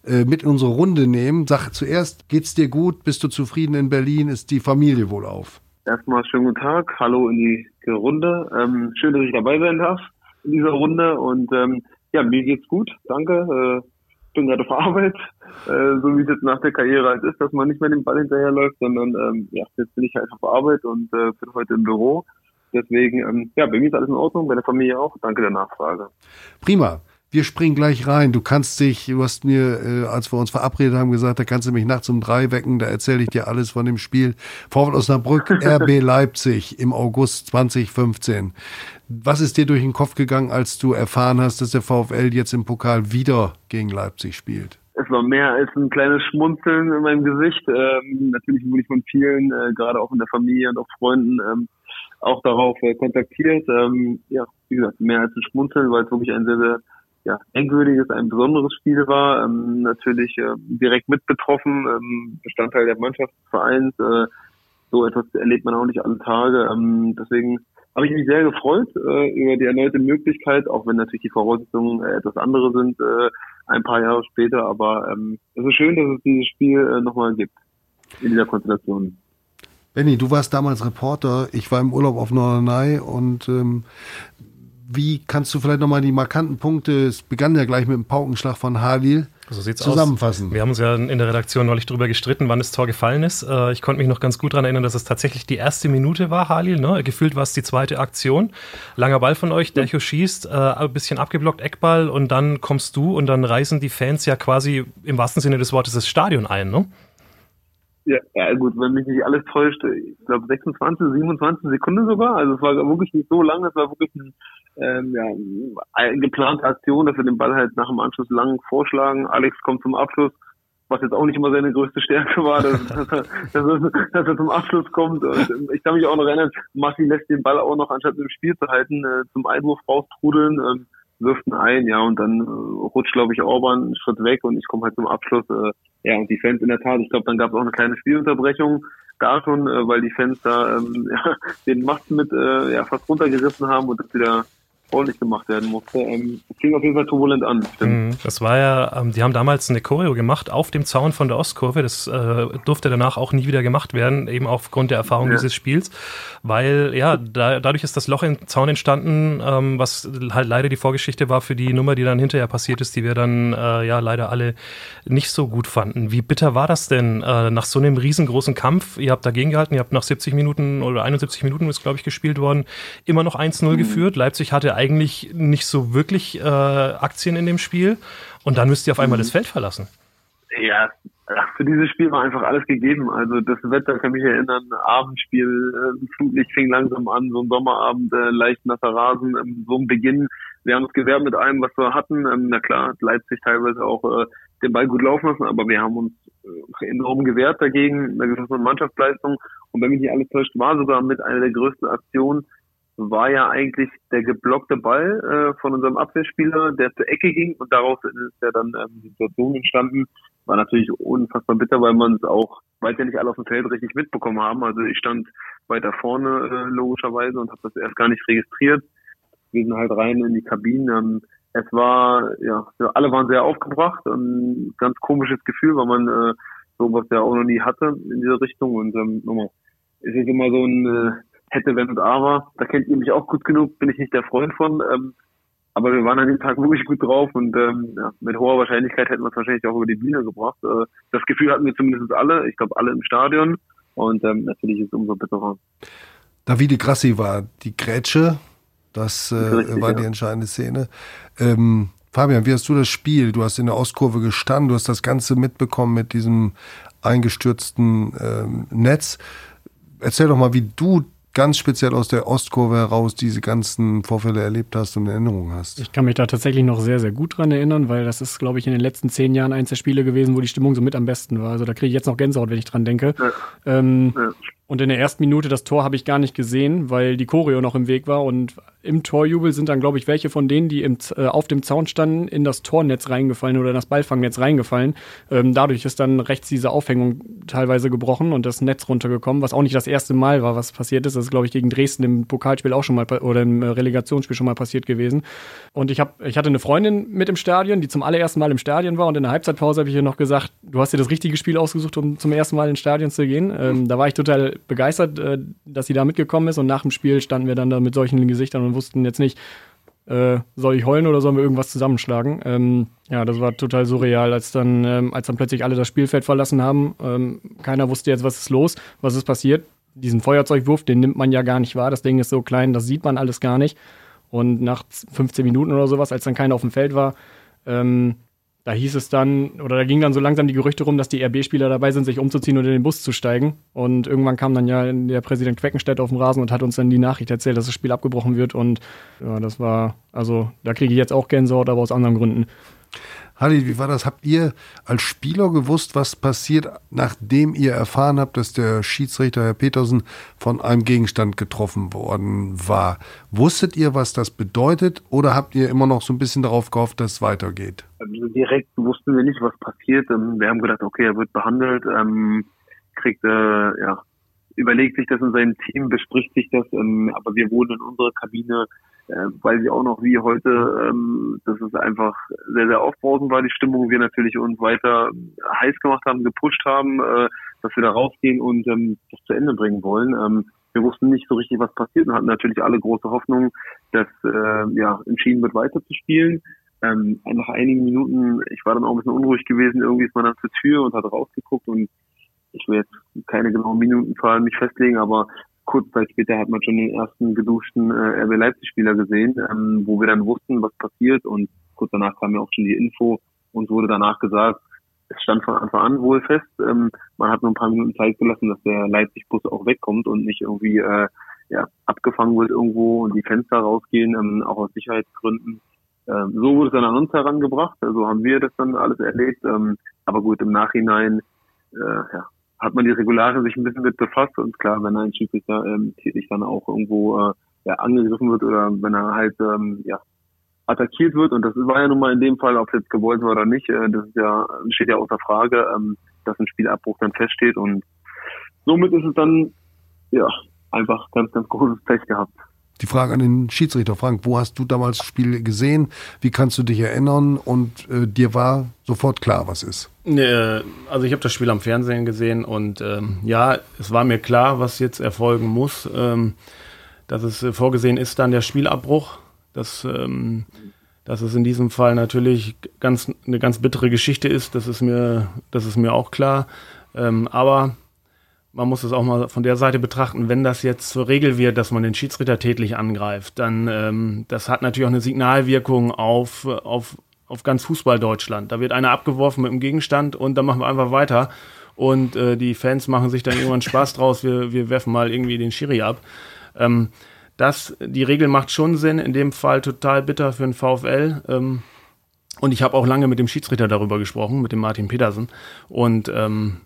äh, mit in unsere Runde nehmen. Sag zuerst, geht's dir gut? Bist du zufrieden in Berlin? Ist die Familie wohl auf? Erstmal schönen guten Tag. Hallo in die Runde. Ähm, schön, dass ich dabei sein darf in dieser Runde. Und ähm, ja, mir geht's gut. Danke. Äh, bin gerade auf Arbeit, äh, so wie es jetzt nach der Karriere halt ist, dass man nicht mehr den Ball hinterherläuft, sondern ähm, ja, jetzt bin ich halt auf Arbeit und äh, bin heute im Büro. Deswegen, ähm, ja, bei mir ist alles in Ordnung, bei der Familie auch. Danke der Nachfrage. Prima. Wir springen gleich rein. Du kannst dich, du hast mir, äh, als wir uns verabredet haben, gesagt, da kannst du mich nachts um drei wecken, da erzähle ich dir alles von dem Spiel. Vorwärts Osnabrück, RB Leipzig im August 2015. Was ist dir durch den Kopf gegangen, als du erfahren hast, dass der VfL jetzt im Pokal wieder gegen Leipzig spielt? Es war mehr als ein kleines Schmunzeln in meinem Gesicht. Ähm, natürlich wurde ich von vielen, äh, gerade auch in der Familie und auch Freunden, ähm, auch darauf äh, kontaktiert. Ähm, ja, wie gesagt, mehr als ein Schmunzeln, weil es wirklich ein sehr, sehr ja, denkwürdiges, ein besonderes Spiel war. Ähm, natürlich äh, direkt mit betroffen, ähm, Bestandteil der Mannschaftsvereins. Äh, so etwas erlebt man auch nicht alle Tage. Ähm, deswegen habe ich mich sehr gefreut äh, über die erneute Möglichkeit, auch wenn natürlich die Voraussetzungen äh, etwas andere sind, äh, ein paar Jahre später. Aber ähm, es ist schön, dass es dieses Spiel äh, nochmal gibt in dieser Konstellation. Benny, du warst damals Reporter, ich war im Urlaub auf Norderney und ähm, wie kannst du vielleicht nochmal die markanten Punkte, es begann ja gleich mit dem Paukenschlag von Halil, so zusammenfassen? Aus. Wir haben uns ja in der Redaktion neulich darüber gestritten, wann das Tor gefallen ist. Äh, ich konnte mich noch ganz gut daran erinnern, dass es tatsächlich die erste Minute war, Halil. Ne? Gefühlt war es die zweite Aktion. Langer Ball von euch, Dercho schießt, äh, ein bisschen abgeblockt, Eckball und dann kommst du und dann reißen die Fans ja quasi im wahrsten Sinne des Wortes das Stadion ein. Ne? Ja, ja, gut, wenn mich nicht alles täuscht, ich glaube 26, 27 Sekunden sogar. Also es war wirklich nicht so lang, es war wirklich ein, ähm, ja, geplante Aktion, dass wir den Ball halt nach dem Anschluss lang vorschlagen. Alex kommt zum Abschluss, was jetzt auch nicht immer seine größte Stärke war, dass, dass, er, dass, er, zum Abschluss kommt. Und ich kann mich auch noch erinnern, Massi lässt den Ball auch noch, anstatt im Spiel zu halten, äh, zum Einwurf raustrudeln. Ähm, wirft ihn ein, ja, und dann äh, rutscht, glaube ich, Orban einen Schritt weg und ich komme halt zum Abschluss. Äh, ja, und die Fans in der Tat, ich glaube, dann gab es auch eine kleine Spielunterbrechung da schon, weil die Fans da ähm, ja, den Mast mit äh, ja, fast runtergerissen haben und das wieder ordentlich gemacht werden musste. Ähm, klingt auf jeden Fall turbulent an. Mhm. Das war ja, ähm, die haben damals eine Choreo gemacht auf dem Zaun von der Ostkurve. Das äh, durfte danach auch nie wieder gemacht werden, eben aufgrund der Erfahrung ja. dieses Spiels. Weil, ja, da, dadurch ist das Loch im Zaun entstanden, ähm, was halt leider die Vorgeschichte war für die Nummer, die dann hinterher passiert ist, die wir dann äh, ja leider alle nicht so gut fanden. Wie bitter war das denn äh, nach so einem riesengroßen Kampf? Ihr habt dagegen gehalten, ihr habt nach 70 Minuten oder 71 Minuten ist, glaube ich, gespielt worden, immer noch 1-0 mhm. geführt. Leipzig hatte eigentlich nicht so wirklich äh, Aktien in dem Spiel und dann müsst ihr auf einmal mhm. das Feld verlassen. Ja, für dieses Spiel war einfach alles gegeben. Also das Wetter kann mich erinnern, Abendspiel, äh, Flutlicht fing langsam an, so ein Sommerabend, äh, leicht nasser Rasen, ähm, so ein Beginn. Wir haben uns gewehrt mit allem, was wir hatten. Ähm, na klar, Leipzig teilweise auch äh, den Ball gut laufen lassen, aber wir haben uns äh, enorm gewehrt dagegen, eine gewisse Mannschaftsleistung. Und wenn mich nicht alles täuscht, war sogar mit einer der größten Aktionen war ja eigentlich der geblockte Ball äh, von unserem Abwehrspieler, der zur Ecke ging und daraus ist ja dann ähm, die Situation entstanden. War natürlich unfassbar bitter, weil man es auch, weil ja nicht alle auf dem Feld richtig mitbekommen haben. Also ich stand weiter vorne äh, logischerweise und habe das erst gar nicht registriert. Wir sind halt rein in die Kabinen. Ähm, es war, ja, alle waren sehr aufgebracht. Ein ganz komisches Gefühl, weil man äh, sowas ja auch noch nie hatte in diese Richtung. Und ähm, nochmal, es ist immer so ein äh, hätte, wenn und aber. Da kennt ihr mich auch gut genug, bin ich nicht der Freund von. Ähm, aber wir waren an dem Tag wirklich gut drauf und ähm, ja, mit hoher Wahrscheinlichkeit hätten wir es wahrscheinlich auch über die Bühne gebracht. Äh, das Gefühl hatten wir zumindest alle, ich glaube alle im Stadion und ähm, natürlich ist es umso bitterer. Davide Grassi war die Grätsche, das äh, richtig, war die entscheidende Szene. Ähm, Fabian, wie hast du das Spiel? Du hast in der Ostkurve gestanden, du hast das Ganze mitbekommen mit diesem eingestürzten ähm, Netz. Erzähl doch mal, wie du ganz speziell aus der Ostkurve heraus diese ganzen Vorfälle erlebt hast und in Erinnerung hast? Ich kann mich da tatsächlich noch sehr, sehr gut dran erinnern, weil das ist, glaube ich, in den letzten zehn Jahren eins der Spiele gewesen, wo die Stimmung so mit am besten war. Also da kriege ich jetzt noch Gänsehaut, wenn ich dran denke. Ja. Ähm, ja. Und in der ersten Minute das Tor habe ich gar nicht gesehen, weil die Choreo noch im Weg war. Und im Torjubel sind dann, glaube ich, welche von denen, die im, äh, auf dem Zaun standen, in das Tornetz reingefallen oder in das Ballfangnetz reingefallen. Ähm, dadurch ist dann rechts diese Aufhängung teilweise gebrochen und das Netz runtergekommen, was auch nicht das erste Mal war, was passiert ist. Das ist, glaube ich, gegen Dresden im Pokalspiel auch schon mal oder im Relegationsspiel schon mal passiert gewesen. Und ich, hab, ich hatte eine Freundin mit im Stadion, die zum allerersten Mal im Stadion war. Und in der Halbzeitpause habe ich ihr noch gesagt, du hast dir das richtige Spiel ausgesucht, um zum ersten Mal ins Stadion zu gehen. Ähm, da war ich total begeistert, äh, dass sie da mitgekommen ist. Und nach dem Spiel standen wir dann da mit solchen Gesichtern und wussten jetzt nicht, äh, soll ich heulen oder sollen wir irgendwas zusammenschlagen? Ähm, ja, das war total surreal, als dann, ähm, als dann plötzlich alle das Spielfeld verlassen haben. Ähm, keiner wusste jetzt, was ist los, was ist passiert. Diesen Feuerzeugwurf, den nimmt man ja gar nicht wahr. Das Ding ist so klein, das sieht man alles gar nicht. Und nach 15 Minuten oder sowas, als dann keiner auf dem Feld war, ähm, da hieß es dann, oder da ging dann so langsam die Gerüchte rum, dass die RB-Spieler dabei sind, sich umzuziehen und in den Bus zu steigen. Und irgendwann kam dann ja der Präsident Queckenstedt auf den Rasen und hat uns dann die Nachricht erzählt, dass das Spiel abgebrochen wird. Und ja, das war, also da kriege ich jetzt auch Gänsehaut, aber aus anderen Gründen. Halli, wie war das? Habt ihr als Spieler gewusst, was passiert, nachdem ihr erfahren habt, dass der Schiedsrichter Herr Petersen von einem Gegenstand getroffen worden war? Wusstet ihr, was das bedeutet oder habt ihr immer noch so ein bisschen darauf gehofft, dass es weitergeht? Also direkt wussten wir nicht, was passiert. Ähm, wir haben gedacht, okay, er wird behandelt, ähm, kriegt, äh, ja, überlegt sich das in seinem Team, bespricht sich das, ähm, aber wir wurden in unserer Kabine äh, weil wir auch noch wie heute, ähm, dass es einfach sehr, sehr aufbrausend war, die Stimmung, wir natürlich uns weiter heiß gemacht haben, gepusht haben, äh, dass wir da rausgehen und ähm, das zu Ende bringen wollen. Ähm, wir wussten nicht so richtig, was passiert und hatten natürlich alle große Hoffnung, dass äh, ja entschieden wird, weiterzuspielen. Ähm, nach einigen Minuten, ich war dann auch ein bisschen unruhig gewesen, irgendwie ist man dann zur Tür und hat rausgeguckt und ich will jetzt keine genauen Minutenzahl mich festlegen, aber kurz Zeit später hat man schon den ersten geduschten äh, RB Leipzig-Spieler gesehen, ähm, wo wir dann wussten, was passiert und kurz danach kam ja auch schon die Info und wurde danach gesagt, es stand von Anfang an wohl fest, ähm, man hat nur ein paar Minuten Zeit gelassen, dass der Leipzig-Bus auch wegkommt und nicht irgendwie äh, ja, abgefangen wird irgendwo und die Fenster rausgehen, ähm, auch aus Sicherheitsgründen. Ähm, so wurde es dann an uns herangebracht, so also haben wir das dann alles erlebt. Ähm, aber gut, im Nachhinein äh, ja, hat man die Regularien sich ein bisschen mit befasst und klar, wenn ein Schiedsrichter ähm, tätig dann auch irgendwo äh, ja, angegriffen wird oder wenn er halt ähm, ja attackiert wird und das war ja nun mal in dem Fall, ob es jetzt gewollt war oder nicht, äh, das ist ja steht ja außer Frage, ähm, dass ein Spielabbruch dann feststeht und somit ist es dann ja einfach ganz ganz großes Pech gehabt. Die Frage an den Schiedsrichter, Frank, wo hast du damals das Spiel gesehen? Wie kannst du dich erinnern? Und äh, dir war sofort klar, was ist? Also ich habe das Spiel am Fernsehen gesehen und ähm, ja, es war mir klar, was jetzt erfolgen muss. Ähm, dass es äh, vorgesehen ist, dann der Spielabbruch. Dass, ähm, dass es in diesem Fall natürlich ganz, eine ganz bittere Geschichte ist, das ist mir, das ist mir auch klar. Ähm, aber man muss es auch mal von der Seite betrachten, wenn das jetzt zur Regel wird, dass man den Schiedsrichter tätlich angreift, dann ähm, das hat natürlich auch eine Signalwirkung auf, auf, auf ganz Fußball Deutschland. Da wird einer abgeworfen mit dem Gegenstand und dann machen wir einfach weiter. Und äh, die Fans machen sich dann irgendwann Spaß draus, wir, wir werfen mal irgendwie den Schiri ab. Ähm, das, die Regel macht schon Sinn, in dem Fall total bitter für den VfL. Ähm, und ich habe auch lange mit dem Schiedsrichter darüber gesprochen, mit dem Martin Petersen. Und ähm,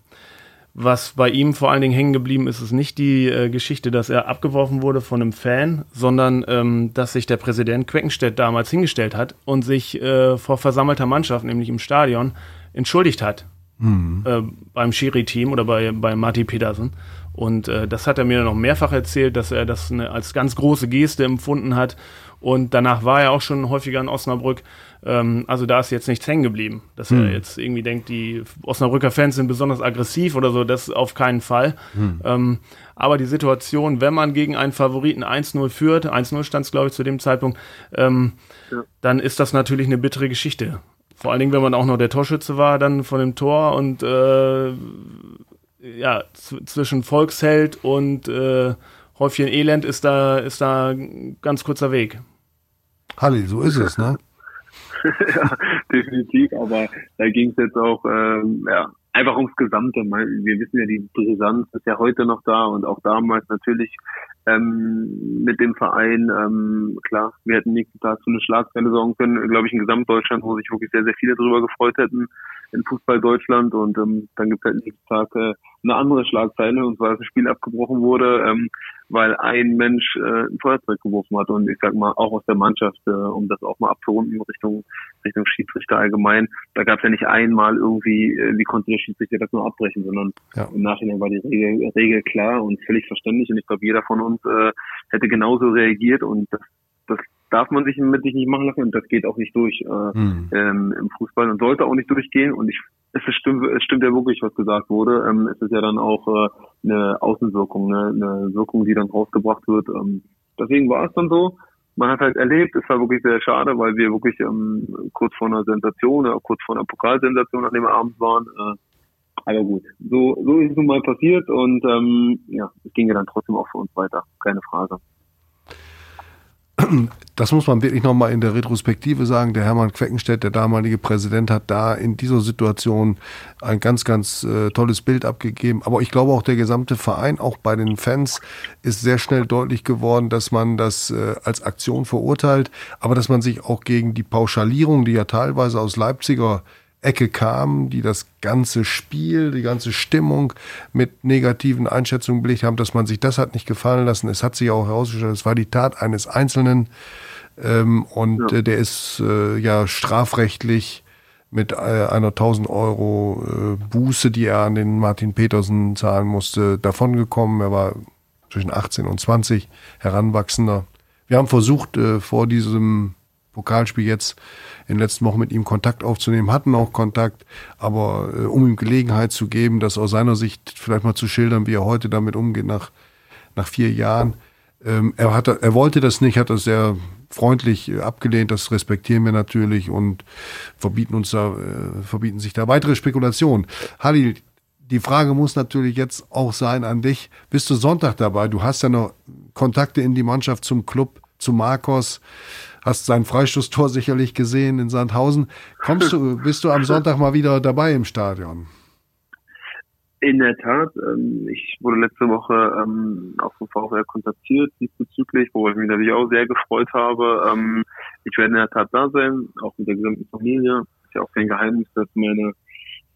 was bei ihm vor allen Dingen hängen geblieben ist, ist nicht die äh, Geschichte, dass er abgeworfen wurde von einem Fan, sondern ähm, dass sich der Präsident Queckenstedt damals hingestellt hat und sich äh, vor versammelter Mannschaft, nämlich im Stadion, entschuldigt hat. Mhm. Äh, beim Schiri-Team oder bei, bei Marty Petersen. Und äh, das hat er mir noch mehrfach erzählt, dass er das eine, als ganz große Geste empfunden hat. Und danach war er auch schon häufiger in Osnabrück. Ähm, also da ist jetzt nichts hängen geblieben, dass hm. er jetzt irgendwie denkt, die Osnabrücker Fans sind besonders aggressiv oder so, das auf keinen Fall. Hm. Ähm, aber die Situation, wenn man gegen einen Favoriten 1-0 führt, 1-0 stand es glaube ich zu dem Zeitpunkt, ähm, ja. dann ist das natürlich eine bittere Geschichte. Vor allen Dingen, wenn man auch noch der Torschütze war, dann von dem Tor und äh, ja, zwischen Volksheld und äh, Häufchen Elend ist da, ist da ein ganz kurzer Weg. Halli, so ist es, ne? ja, definitiv, aber da ging es jetzt auch ähm, ja, einfach ums Gesamte. Wir wissen ja, die Brisanz ist ja heute noch da und auch damals natürlich ähm, mit dem Verein. Ähm, klar, wir hätten nächsten Tag für eine Schlagzeile sorgen können, glaube ich, in Gesamtdeutschland, wo sich wirklich sehr, sehr viele darüber gefreut hätten in Fußball Deutschland und ähm, dann gibt es halt nächsten Tag äh, eine andere Schlagzeile und zwar, dass das Spiel abgebrochen wurde, ähm, weil ein Mensch äh, ein Feuerzeug geworfen hat und ich sag mal auch aus der Mannschaft, äh, um das auch mal abzurunden Richtung Richtung Schiedsrichter allgemein. Da gab es ja nicht einmal irgendwie, äh, wie konnte der Schiedsrichter das nur abbrechen, sondern ja. im Nachhinein war die Regel, Regel klar und völlig verständlich und ich glaube, jeder von uns äh, hätte genauso reagiert und das, das darf man sich mit sich nicht machen lassen und das geht auch nicht durch äh, mhm. ähm, im Fußball und sollte auch nicht durchgehen und ich es stimmt, es stimmt ja wirklich, was gesagt wurde. Ähm, es ist ja dann auch äh, eine Außenwirkung, ne? eine Wirkung, die dann rausgebracht wird. Ähm, deswegen war es dann so. man hat halt erlebt, es war wirklich sehr schade, weil wir wirklich ähm, kurz vor einer Sensation oder kurz vor einer Pokalsensation an dem Abend waren. Äh, aber gut, so, so ist es nun mal passiert und ähm, ja, es ging ja dann trotzdem auch für uns weiter, keine Frage. Das muss man wirklich nochmal in der Retrospektive sagen. Der Hermann Queckenstedt, der damalige Präsident, hat da in dieser Situation ein ganz, ganz äh, tolles Bild abgegeben. Aber ich glaube auch der gesamte Verein, auch bei den Fans, ist sehr schnell deutlich geworden, dass man das äh, als Aktion verurteilt, aber dass man sich auch gegen die Pauschalierung, die ja teilweise aus Leipziger Ecke kamen, die das ganze Spiel, die ganze Stimmung mit negativen Einschätzungen belegt haben, dass man sich das hat nicht gefallen lassen. Es hat sich auch herausgestellt, es war die Tat eines Einzelnen ähm, und ja. äh, der ist äh, ja strafrechtlich mit äh, einer 1000 Euro äh, Buße, die er an den Martin Petersen zahlen musste, davongekommen. Er war zwischen 18 und 20, Heranwachsender. Wir haben versucht, äh, vor diesem Pokalspiel jetzt in den letzten Wochen mit ihm Kontakt aufzunehmen, hatten auch Kontakt, aber äh, um ihm Gelegenheit zu geben, das aus seiner Sicht vielleicht mal zu schildern, wie er heute damit umgeht nach, nach vier Jahren. Ähm, er, hat, er wollte das nicht, hat das sehr freundlich äh, abgelehnt, das respektieren wir natürlich und verbieten uns da, äh, verbieten sich da weitere Spekulationen. Halil, die Frage muss natürlich jetzt auch sein an dich. Bist du Sonntag dabei? Du hast ja noch Kontakte in die Mannschaft zum Club, zu Marcos hast sein Freistoßtor sicherlich gesehen in Sandhausen. Kommst du, bist du am Sonntag mal wieder dabei im Stadion? In der Tat, ähm, ich wurde letzte Woche ähm, auch vom VfL kontaktiert diesbezüglich, wo ich mich natürlich auch sehr gefreut habe. Ähm, ich werde in der Tat da sein, auch mit der gesamten Familie. Ist ja auch kein Geheimnis, dass meine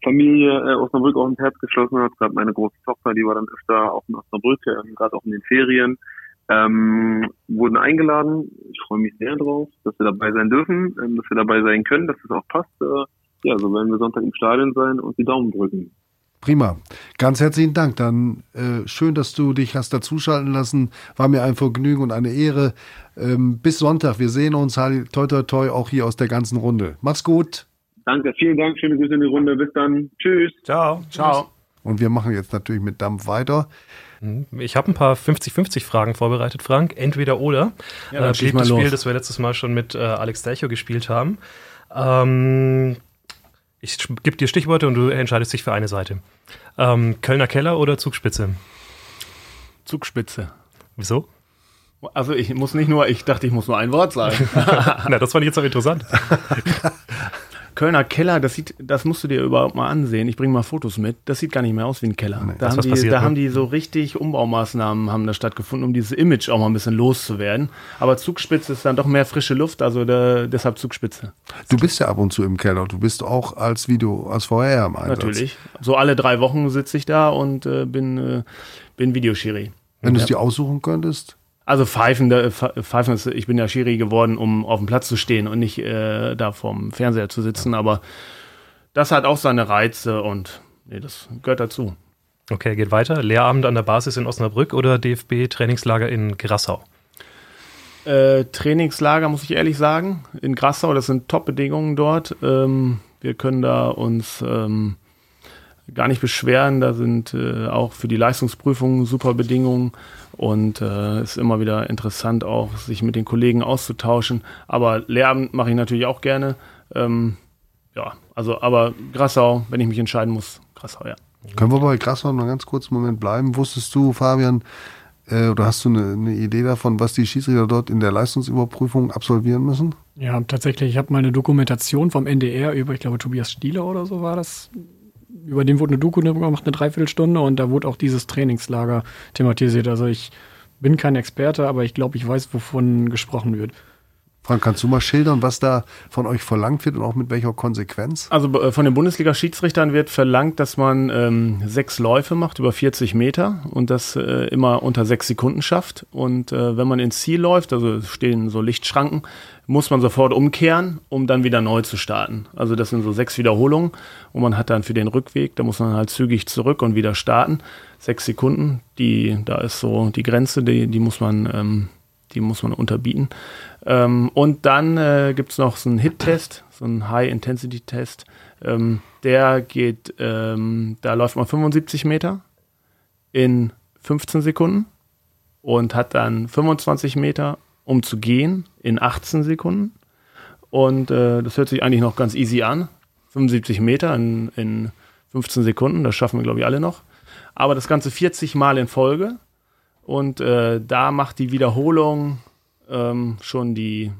Familie äh, Osnabrück auch ins Herz geschlossen hat. Gerade meine große Tochter, die war dann öfter auch in Osnabrück, äh, gerade auch in den Ferien ähm, wurden eingeladen. Ich freue mich sehr drauf, dass wir dabei sein dürfen, ähm, dass wir dabei sein können, dass es auch passt. Äh, ja, so werden wir Sonntag im Stadion sein und die Daumen drücken. Prima. Ganz herzlichen Dank. Dann äh, schön, dass du dich hast dazuschalten lassen. War mir ein Vergnügen und eine Ehre. Ähm, bis Sonntag. Wir sehen uns. Toi, toi, toi, auch hier aus der ganzen Runde. Mach's gut. Danke. Vielen Dank. Schöne Grüße in die Runde. Bis dann. Tschüss. Ciao. Ciao. Und wir machen jetzt natürlich mit Dampf weiter. Mhm. Ich habe ein paar 50-50-Fragen vorbereitet, Frank. Entweder oder. Ja, äh, Spiel, das wir letztes Mal schon mit äh, Alex Delcho gespielt haben. Ähm, ich gebe dir Stichworte und du entscheidest dich für eine Seite. Ähm, Kölner Keller oder Zugspitze? Zugspitze. Wieso? Also ich muss nicht nur, ich dachte, ich muss nur ein Wort sagen. Na, das fand ich jetzt auch interessant. Kölner Keller, das sieht, das musst du dir überhaupt mal ansehen. Ich bringe mal Fotos mit. Das sieht gar nicht mehr aus wie ein Keller. Nee, da haben, die, passiert, da ne? haben die so richtig Umbaumaßnahmen haben da stattgefunden, um dieses Image auch mal ein bisschen loszuwerden. Aber Zugspitze ist dann doch mehr frische Luft, also da, deshalb Zugspitze. Du bist ja ab und zu im Keller. Du bist auch als Video, als VR im Einsatz. Natürlich. So alle drei Wochen sitze ich da und äh, bin, äh, bin Videoschiri. Wenn du es dir aussuchen könntest? Also Pfeifen, Pfeifen ist, ich bin ja Schiri geworden, um auf dem Platz zu stehen und nicht äh, da vorm Fernseher zu sitzen, aber das hat auch seine Reize und nee, das gehört dazu. Okay, geht weiter. Lehrabend an der Basis in Osnabrück oder DFB-Trainingslager in Grassau? Äh, Trainingslager, muss ich ehrlich sagen, in Grassau, das sind Top-Bedingungen dort. Ähm, wir können da uns ähm, gar nicht beschweren. Da sind äh, auch für die Leistungsprüfungen super Bedingungen und es äh, ist immer wieder interessant auch, sich mit den Kollegen auszutauschen. Aber Lehramt mache ich natürlich auch gerne. Ähm, ja, also, aber Grassau, wenn ich mich entscheiden muss, Grassau, ja. Können wir bei Grassau noch einen ganz kurzen Moment bleiben? Wusstest du, Fabian, äh, oder hast du eine, eine, Idee davon, was die Schiedsrichter dort in der Leistungsüberprüfung absolvieren müssen? Ja, tatsächlich. Ich habe mal eine Dokumentation vom NDR über, ich glaube, Tobias Stieler oder so war das, über den wurde eine Doku gemacht, eine Dreiviertelstunde, und da wurde auch dieses Trainingslager thematisiert. Also ich bin kein Experte, aber ich glaube, ich weiß, wovon gesprochen wird. Frank, kannst du mal schildern, was da von euch verlangt wird und auch mit welcher Konsequenz? Also äh, von den Bundesliga-Schiedsrichtern wird verlangt, dass man ähm, sechs Läufe macht über 40 Meter und das äh, immer unter sechs Sekunden schafft. Und äh, wenn man ins Ziel läuft, also stehen so Lichtschranken, muss man sofort umkehren, um dann wieder neu zu starten. Also das sind so sechs Wiederholungen und man hat dann für den Rückweg, da muss man halt zügig zurück und wieder starten. Sechs Sekunden, die, da ist so die Grenze, die, die muss man ähm, die muss man unterbieten. Ähm, und dann äh, gibt es noch so einen Hit-Test, so einen High-Intensity-Test. Ähm, der geht, ähm, da läuft man 75 Meter in 15 Sekunden und hat dann 25 Meter um zu gehen in 18 Sekunden. Und äh, das hört sich eigentlich noch ganz easy an. 75 Meter in, in 15 Sekunden, das schaffen wir, glaube ich, alle noch. Aber das Ganze 40 Mal in Folge. Und äh, da macht die Wiederholung ähm, schon die,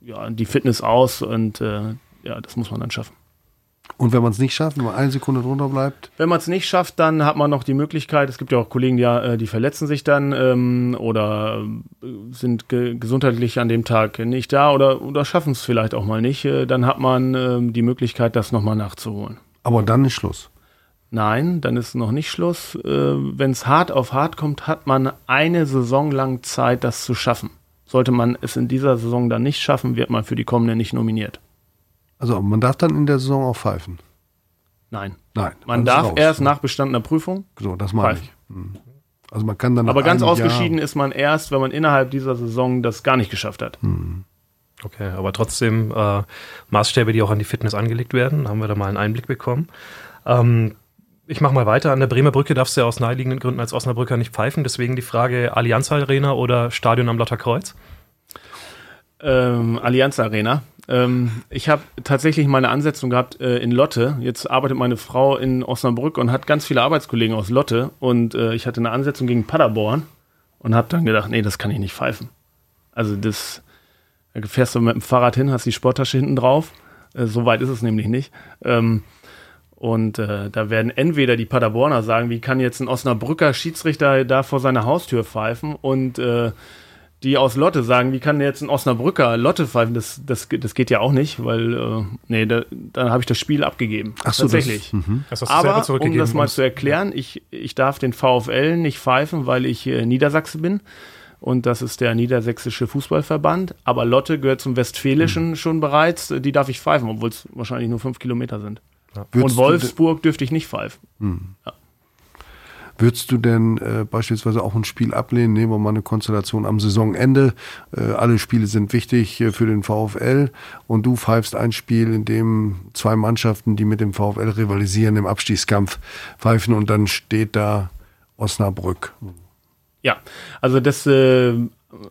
ja, die Fitness aus und äh, ja, das muss man dann schaffen. Und wenn man es nicht schafft, wenn man eine Sekunde drunter bleibt? Wenn man es nicht schafft, dann hat man noch die Möglichkeit, es gibt ja auch Kollegen, die, äh, die verletzen sich dann ähm, oder äh, sind ge gesundheitlich an dem Tag nicht da oder, oder schaffen es vielleicht auch mal nicht, äh, dann hat man ähm, die Möglichkeit, das nochmal nachzuholen. Aber dann ist Schluss. Nein, dann ist noch nicht Schluss. Äh, Wenn es hart auf hart kommt, hat man eine Saison lang Zeit, das zu schaffen. Sollte man es in dieser Saison dann nicht schaffen, wird man für die kommende nicht nominiert. Also man darf dann in der Saison auch pfeifen. Nein. Nein. Man darf raus. erst nach bestandener Prüfung. So, das meine ich. Hm. Also man kann dann nach Aber ganz ausgeschieden Jahr, ist man erst, wenn man innerhalb dieser Saison das gar nicht geschafft hat. Okay, aber trotzdem äh, Maßstäbe, die auch an die Fitness angelegt werden, haben wir da mal einen Einblick bekommen. Ähm, ich mache mal weiter. An der Bremer Brücke darfst du ja aus naheliegenden Gründen als Osnabrücker nicht pfeifen. Deswegen die Frage Allianz Arena oder Stadion am Lotterkreuz? Ähm, Allianz Arena. Ähm, ich habe tatsächlich mal eine Ansetzung gehabt äh, in Lotte. Jetzt arbeitet meine Frau in Osnabrück und hat ganz viele Arbeitskollegen aus Lotte. Und äh, ich hatte eine Ansetzung gegen Paderborn und habe dann gedacht, nee, das kann ich nicht pfeifen. Also das, da fährst du mit dem Fahrrad hin, hast die Sporttasche hinten drauf. Äh, so weit ist es nämlich nicht. Ähm, und äh, da werden entweder die Paderborner sagen, wie kann jetzt ein Osnabrücker Schiedsrichter da vor seiner Haustür pfeifen und äh, die aus Lotte sagen, wie kann jetzt ein Osnabrücker Lotte pfeifen? Das, das, das geht ja auch nicht, weil, äh, nee, da, dann habe ich das Spiel abgegeben. Ach so, das- Tatsächlich. Das hast du selber Aber um das mal zu erklären, ich, ich darf den VfL nicht pfeifen, weil ich äh, Niedersachse bin. Und das ist der Niedersächsische Fußballverband. Aber Lotte gehört zum Westfälischen schon bereits. Die darf ich pfeifen, obwohl es wahrscheinlich nur fünf Kilometer sind. Würdest Und Wolfsburg dürfte ich nicht pfeifen. Würdest du denn äh, beispielsweise auch ein Spiel ablehnen? Nehmen wir mal eine Konstellation am Saisonende. Äh, alle Spiele sind wichtig äh, für den VfL und du pfeifst ein Spiel, in dem zwei Mannschaften, die mit dem VfL rivalisieren, im Abstiegskampf pfeifen und dann steht da Osnabrück. Ja, also das, äh,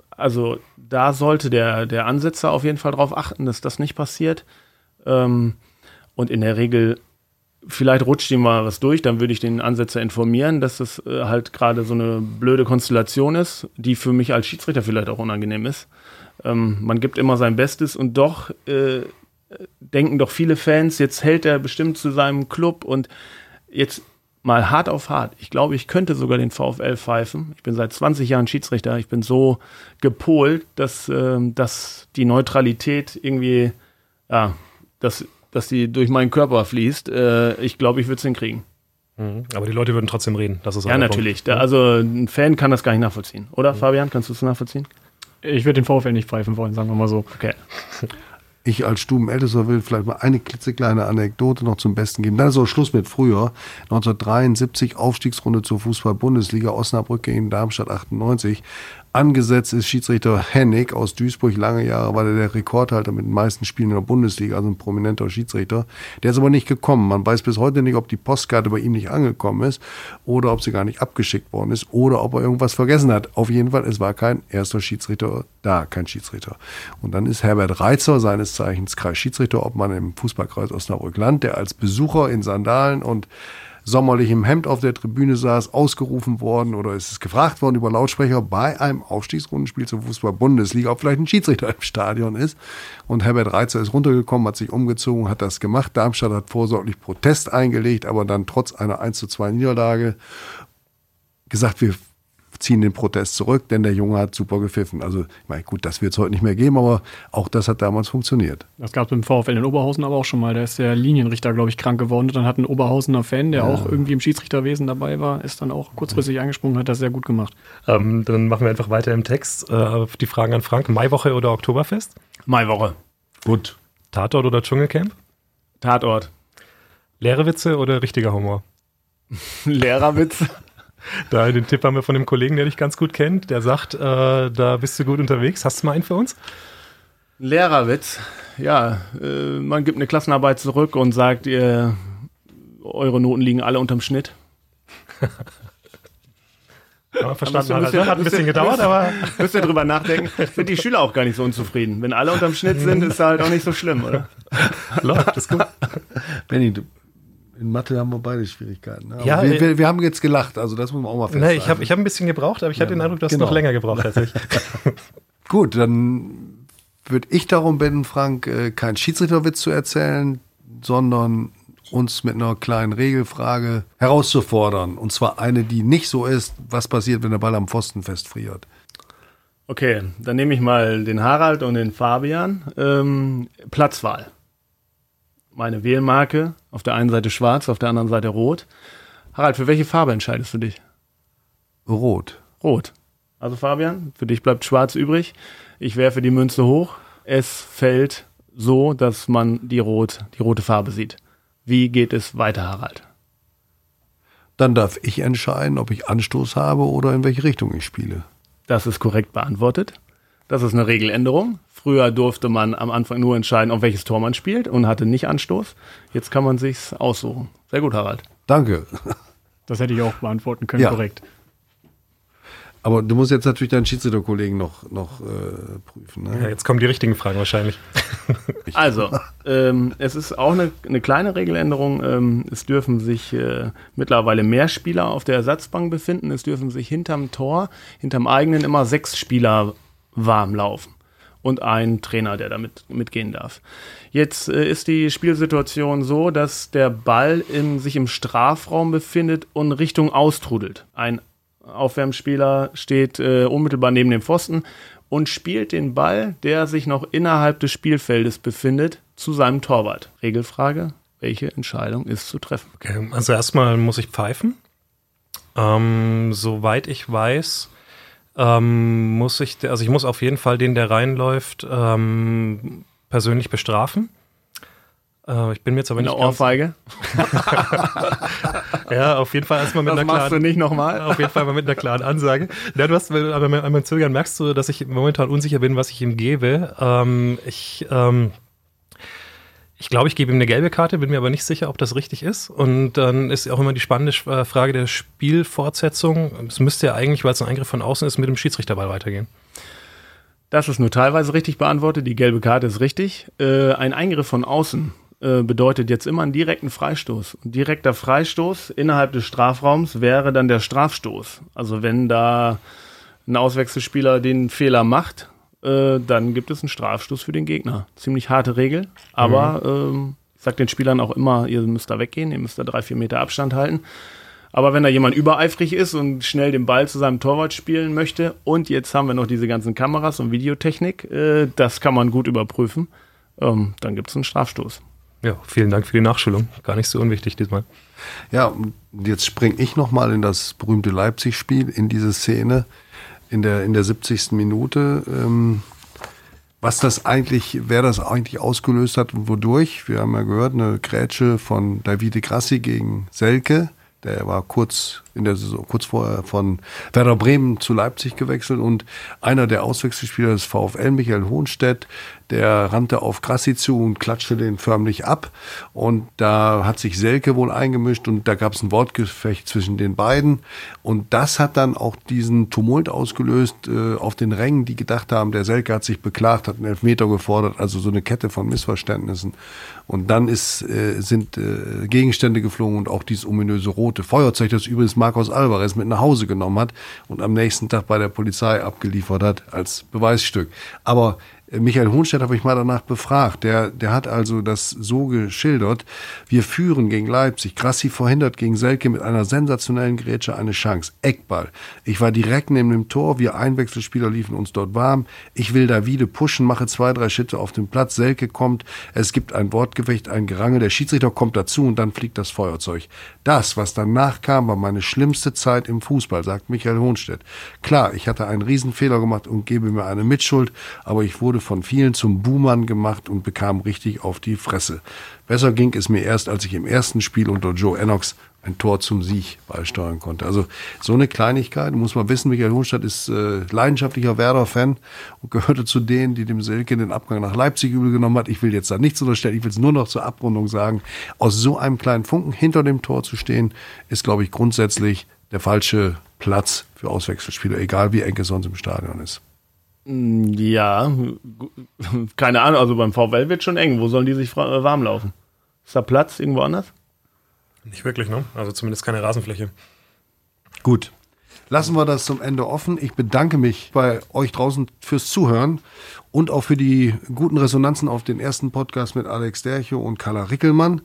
also da sollte der, der Ansetzer auf jeden Fall darauf achten, dass das nicht passiert. Ähm, und in der Regel, vielleicht rutscht ihm mal was durch, dann würde ich den Ansetzer informieren, dass das äh, halt gerade so eine blöde Konstellation ist, die für mich als Schiedsrichter vielleicht auch unangenehm ist. Ähm, man gibt immer sein Bestes und doch äh, denken doch viele Fans, jetzt hält er bestimmt zu seinem Club und jetzt mal hart auf hart. Ich glaube, ich könnte sogar den VfL pfeifen. Ich bin seit 20 Jahren Schiedsrichter. Ich bin so gepolt, dass, ähm, dass die Neutralität irgendwie, ja, dass, dass die durch meinen Körper fließt. Äh, ich glaube, ich würde es hinkriegen. Mhm. Aber die Leute würden trotzdem reden. Das ist Ja, der natürlich. Punkt. Da, also ein Fan kann das gar nicht nachvollziehen. Oder, Fabian, kannst du es nachvollziehen? Ich würde den VfL nicht pfeifen wollen, sagen wir mal so. Okay. Ich als Stubenältester will vielleicht mal eine klitzekleine Anekdote noch zum Besten geben. Dann ist auch Schluss mit früher. 1973 Aufstiegsrunde zur Fußball-Bundesliga Osnabrück gegen Darmstadt 98. Angesetzt ist Schiedsrichter Hennig aus Duisburg. Lange Jahre war der der Rekordhalter mit den meisten Spielen in der Bundesliga, also ein prominenter Schiedsrichter. Der ist aber nicht gekommen. Man weiß bis heute nicht, ob die Postkarte bei ihm nicht angekommen ist oder ob sie gar nicht abgeschickt worden ist oder ob er irgendwas vergessen hat. Auf jeden Fall, es war kein erster Schiedsrichter da, kein Schiedsrichter. Und dann ist Herbert Reitzer, seines Zeichens Kreisschiedsrichterobmann im Fußballkreis Osnabrück-Land, der als Besucher in Sandalen und sommerlichem Hemd auf der Tribüne saß, ausgerufen worden oder ist es gefragt worden über Lautsprecher bei einem Aufstiegsrundenspiel zur Fußball-Bundesliga, ob vielleicht ein Schiedsrichter im Stadion ist. Und Herbert Reitzer ist runtergekommen, hat sich umgezogen, hat das gemacht. Darmstadt hat vorsorglich Protest eingelegt, aber dann trotz einer 1 zu 2 Niederlage gesagt, wir ziehen den Protest zurück, denn der Junge hat super gepfiffen. Also, ich meine, gut, das wird es heute nicht mehr geben, aber auch das hat damals funktioniert. Das gab es beim VfL in Oberhausen aber auch schon mal. Da ist der Linienrichter, glaube ich, krank geworden. Und dann hat ein Oberhausener Fan, der auch irgendwie im Schiedsrichterwesen dabei war, ist dann auch kurzfristig eingesprungen, hat das sehr gut gemacht. Ähm, dann machen wir einfach weiter im Text. Äh, die Fragen an Frank. Maiwoche oder Oktoberfest? Maiwoche. Gut. Tatort oder Dschungelcamp? Tatort. Leere Witze oder richtiger Humor? Lehrerwitz. Da den Tipp haben wir von dem Kollegen, der dich ganz gut kennt. Der sagt, äh, da bist du gut unterwegs. Hast du mal einen für uns? Lehrerwitz. Ja, äh, man gibt eine Klassenarbeit zurück und sagt, ihr, eure Noten liegen alle unterm Schnitt. Ja, verstanden, hat, bisschen, hat ein bisschen gedauert, aber. Müsst ihr drüber nachdenken. Sind die Schüler auch gar nicht so unzufrieden. Wenn alle unterm Schnitt sind, ist halt auch nicht so schlimm, oder? Läuft, ist gut. Benny, du, in Mathe haben wir beide Schwierigkeiten. Ne? Ja, wir, äh, wir, wir haben jetzt gelacht, also das muss man auch mal festhalten. Nee, ich habe ich hab ein bisschen gebraucht, aber ich hatte den Eindruck, dass genau. du noch länger gebraucht ich. Gut, dann würde ich darum bitten, Frank, äh, keinen Schiedsrichterwitz zu erzählen, sondern uns mit einer kleinen Regelfrage herauszufordern. Und zwar eine, die nicht so ist, was passiert, wenn der Ball am Pfosten festfriert. Okay, dann nehme ich mal den Harald und den Fabian. Ähm, Platzwahl. Meine Wählmarke. Auf der einen Seite schwarz, auf der anderen Seite rot. Harald, für welche Farbe entscheidest du dich? Rot. Rot. Also Fabian, für dich bleibt schwarz übrig. Ich werfe die Münze hoch. Es fällt so, dass man die, rot, die rote Farbe sieht. Wie geht es weiter, Harald? Dann darf ich entscheiden, ob ich Anstoß habe oder in welche Richtung ich spiele. Das ist korrekt beantwortet. Das ist eine Regeländerung. Früher durfte man am Anfang nur entscheiden, auf welches Tor man spielt und hatte nicht Anstoß. Jetzt kann man sich's aussuchen. Sehr gut, Harald. Danke. Das hätte ich auch beantworten können, Ja. korrekt. Aber du musst jetzt natürlich deinen Schiedsrichterkollegen noch, noch äh, prüfen. Ja, Ne? jetzt kommen die richtigen Fragen wahrscheinlich. Also, ähm, es ist auch eine, eine kleine Regeländerung. Ähm, es dürfen sich äh, mittlerweile mehr Spieler auf der Ersatzbank befinden. Es dürfen sich hinterm Tor, hinterm eigenen immer sechs Spieler warm laufen. Und ein Trainer, der damit mitgehen darf. Jetzt äh, ist die Spielsituation so, dass der Ball in, sich im Strafraum befindet und Richtung austrudelt. Ein Aufwärmspieler steht äh, unmittelbar neben dem Pfosten und spielt den Ball, der sich noch innerhalb des Spielfeldes befindet, zu seinem Torwart. Regelfrage: Welche Entscheidung ist zu treffen? Okay, also erstmal muss ich pfeifen. Ähm, soweit ich weiß, ähm, muss ich, also ich muss auf jeden Fall den, der reinläuft, ähm, persönlich bestrafen. Äh, ich bin mir jetzt aber Eine nicht ganz, Ohrfeige? Ja, auf jeden Fall erstmal mit Das einer machst du klaren, nicht nochmal? auf jeden Fall mal mit einer klaren Ansage. Ja, du hast, aber bei meinem Zögern merkst du, dass ich momentan unsicher bin, was ich ihm gebe. Ähm, ich, ähm, ich glaube, ich gebe ihm eine gelbe Karte, bin mir aber nicht sicher, ob das richtig ist. Und dann ist auch immer die spannende äh, Frage der Spielfortsetzung. Es müsste ja eigentlich, weil es ein Eingriff von außen ist, mit dem Schiedsrichterball weitergehen. Das ist nur teilweise richtig beantwortet. Die gelbe Karte ist richtig. Äh, ein Eingriff von außen äh, bedeutet jetzt immer einen direkten Freistoß. Und direkter Freistoß innerhalb des Strafraums wäre dann der Strafstoß. Also wenn da ein Auswechselspieler den Fehler macht, äh, dann gibt es einen Strafstoß für den Gegner. Ziemlich harte Regel, aber ähm, ich sag den Spielern auch immer, ihr müsst da weggehen, ihr müsst da drei, vier Meter Abstand halten. Aber wenn da jemand übereifrig ist und schnell den Ball zu seinem Torwart spielen möchte und jetzt haben wir noch diese ganzen Kameras und Videotechnik, äh, das kann man gut überprüfen, ähm, dann gibt es einen Strafstoß. Ja, vielen Dank für die Nachschulung. Gar nicht so unwichtig diesmal. Ja, und jetzt springe ich nochmal in das berühmte Leipzig-Spiel, in diese Szene in der, in der 70. Minute. Ähm, was das eigentlich, wer das eigentlich ausgelöst hat und wodurch. Wir haben ja gehört, eine Grätsche von Davide Grassi gegen Selke. Der war kurz in der Saison, kurz vorher von Werder Bremen zu Leipzig gewechselt und einer der Auswechselspieler des VfL, Michael Hohnstedt, der rannte auf Grassi zu und klatschte den förmlich ab. Und da hat sich Selke wohl eingemischt und da gab es ein Wortgefecht zwischen den beiden. Und das hat dann auch diesen Tumult ausgelöst äh, auf den Rängen, die gedacht haben, der Selke hat sich beklagt, hat einen Elfmeter gefordert, also so eine Kette von Missverständnissen. Und dann ist, äh, sind äh, Gegenstände geflogen und auch dieses ominöse rote Feuerzeug, das übrigens Marcos Alvarez mit nach Hause genommen hat und am nächsten Tag bei der Polizei abgeliefert hat als Beweisstück. Aber Michael Hohnstedt habe ich mal danach befragt. Der, der hat also das so geschildert. Wir führen gegen Leipzig. Grassi verhindert gegen Selke mit einer sensationellen Grätsche eine Chance. Eckball. Ich war direkt neben dem Tor. Wir Einwechselspieler liefen uns dort warm. Ich will Davide pushen, mache zwei, drei Schritte auf den Platz. Selke kommt. Es gibt ein Wortgefecht, ein Gerangel. Der Schiedsrichter kommt dazu und dann fliegt das Feuerzeug. Das, was danach kam, war meine schlimmste Zeit im Fußball, sagt Michael Hohnstedt. Klar, ich hatte einen Riesenfehler gemacht und gebe mir eine Mitschuld, aber ich wurde von vielen zum Buhmann gemacht und bekam richtig auf die Fresse. Besser ging es mir erst, als ich im ersten Spiel unter Joe Ennox ein Tor zum Sieg beisteuern konnte. Also so eine Kleinigkeit, muss man wissen, Michael Hohnstadt ist äh, leidenschaftlicher Werder-Fan und gehörte zu denen, die dem Selke den Abgang nach Leipzig übel genommen hat. Ich will jetzt da nichts unterstellen, ich will es nur noch zur Abrundung sagen. Aus so einem kleinen Funken hinter dem Tor zu stehen, ist, glaube ich, grundsätzlich der falsche Platz für Auswechselspieler, egal wie eng es sonst im Stadion ist. Mm, ja, keine Ahnung, also beim VfL wird schon eng. Wo sollen die sich äh, warm laufen? Ist da Platz irgendwo anders? Nicht wirklich, ne? Also zumindest keine Rasenfläche. Gut. Lassen wir das zum Ende offen. Ich bedanke mich bei euch draußen fürs Zuhören und auch für die guten Resonanzen auf den ersten Podcast mit Alex Dercho und Carla Rickelmann.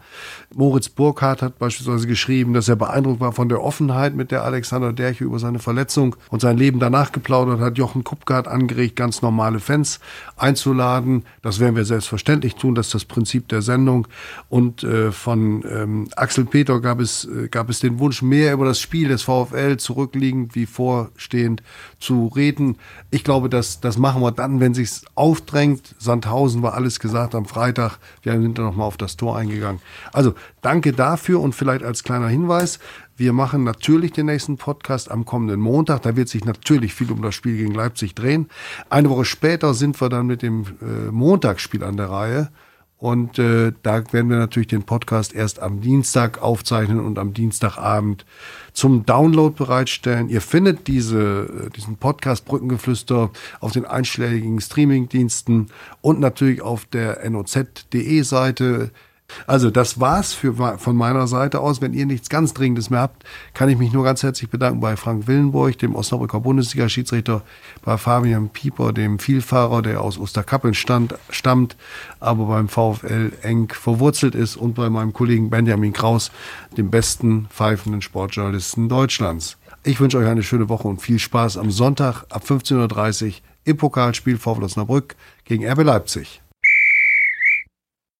Moritz Burkhardt hat beispielsweise geschrieben, dass er beeindruckt war von der Offenheit, mit der Alexander Dercho über seine Verletzung und sein Leben danach geplaudert hat. Jochen Kupka hat angeregt, ganz normale Fans einzuladen. Das werden wir selbstverständlich tun. Das ist das Prinzip der Sendung. Und äh, von ähm, Axel Peter gab es, äh, gab es den Wunsch, mehr über das Spiel des VfL zurückliegend wie vorstehend zu reden. Ich glaube, das, das machen wir dann, wenn sich's aufdrängt. Sandhausen war alles gesagt am Freitag. Wir sind dann nochmal auf das Tor eingegangen. Also danke dafür und vielleicht als kleiner Hinweis. Wir machen natürlich den nächsten Podcast am kommenden Montag. Da wird sich natürlich viel um das Spiel gegen Leipzig drehen. Eine Woche später sind wir dann mit dem äh, Montagsspiel an der Reihe. Und äh, da werden wir natürlich den Podcast erst am Dienstag aufzeichnen und am Dienstagabend zum Download bereitstellen. Ihr findet diese, äh, diesen Podcast Brückengeflüster auf den einschlägigen Streamingdiensten und natürlich auf der noz.de Seite also das war's für, von meiner Seite aus. Wenn ihr nichts ganz Dringendes mehr habt, kann ich mich nur ganz herzlich bedanken bei Frank Willenburg, dem Osnabrücker Bundesliga-Schiedsrichter, bei Fabian Pieper, dem Vielfahrer, der aus Osterkappeln stand, stammt, aber beim VfL eng verwurzelt ist und bei meinem Kollegen Benjamin Kraus, dem besten pfeifenden Sportjournalisten Deutschlands. Ich wünsche euch eine schöne Woche und viel Spaß am Sonntag ab 15.30 Uhr im Pokalspiel VfL Osnabrück gegen RB Leipzig.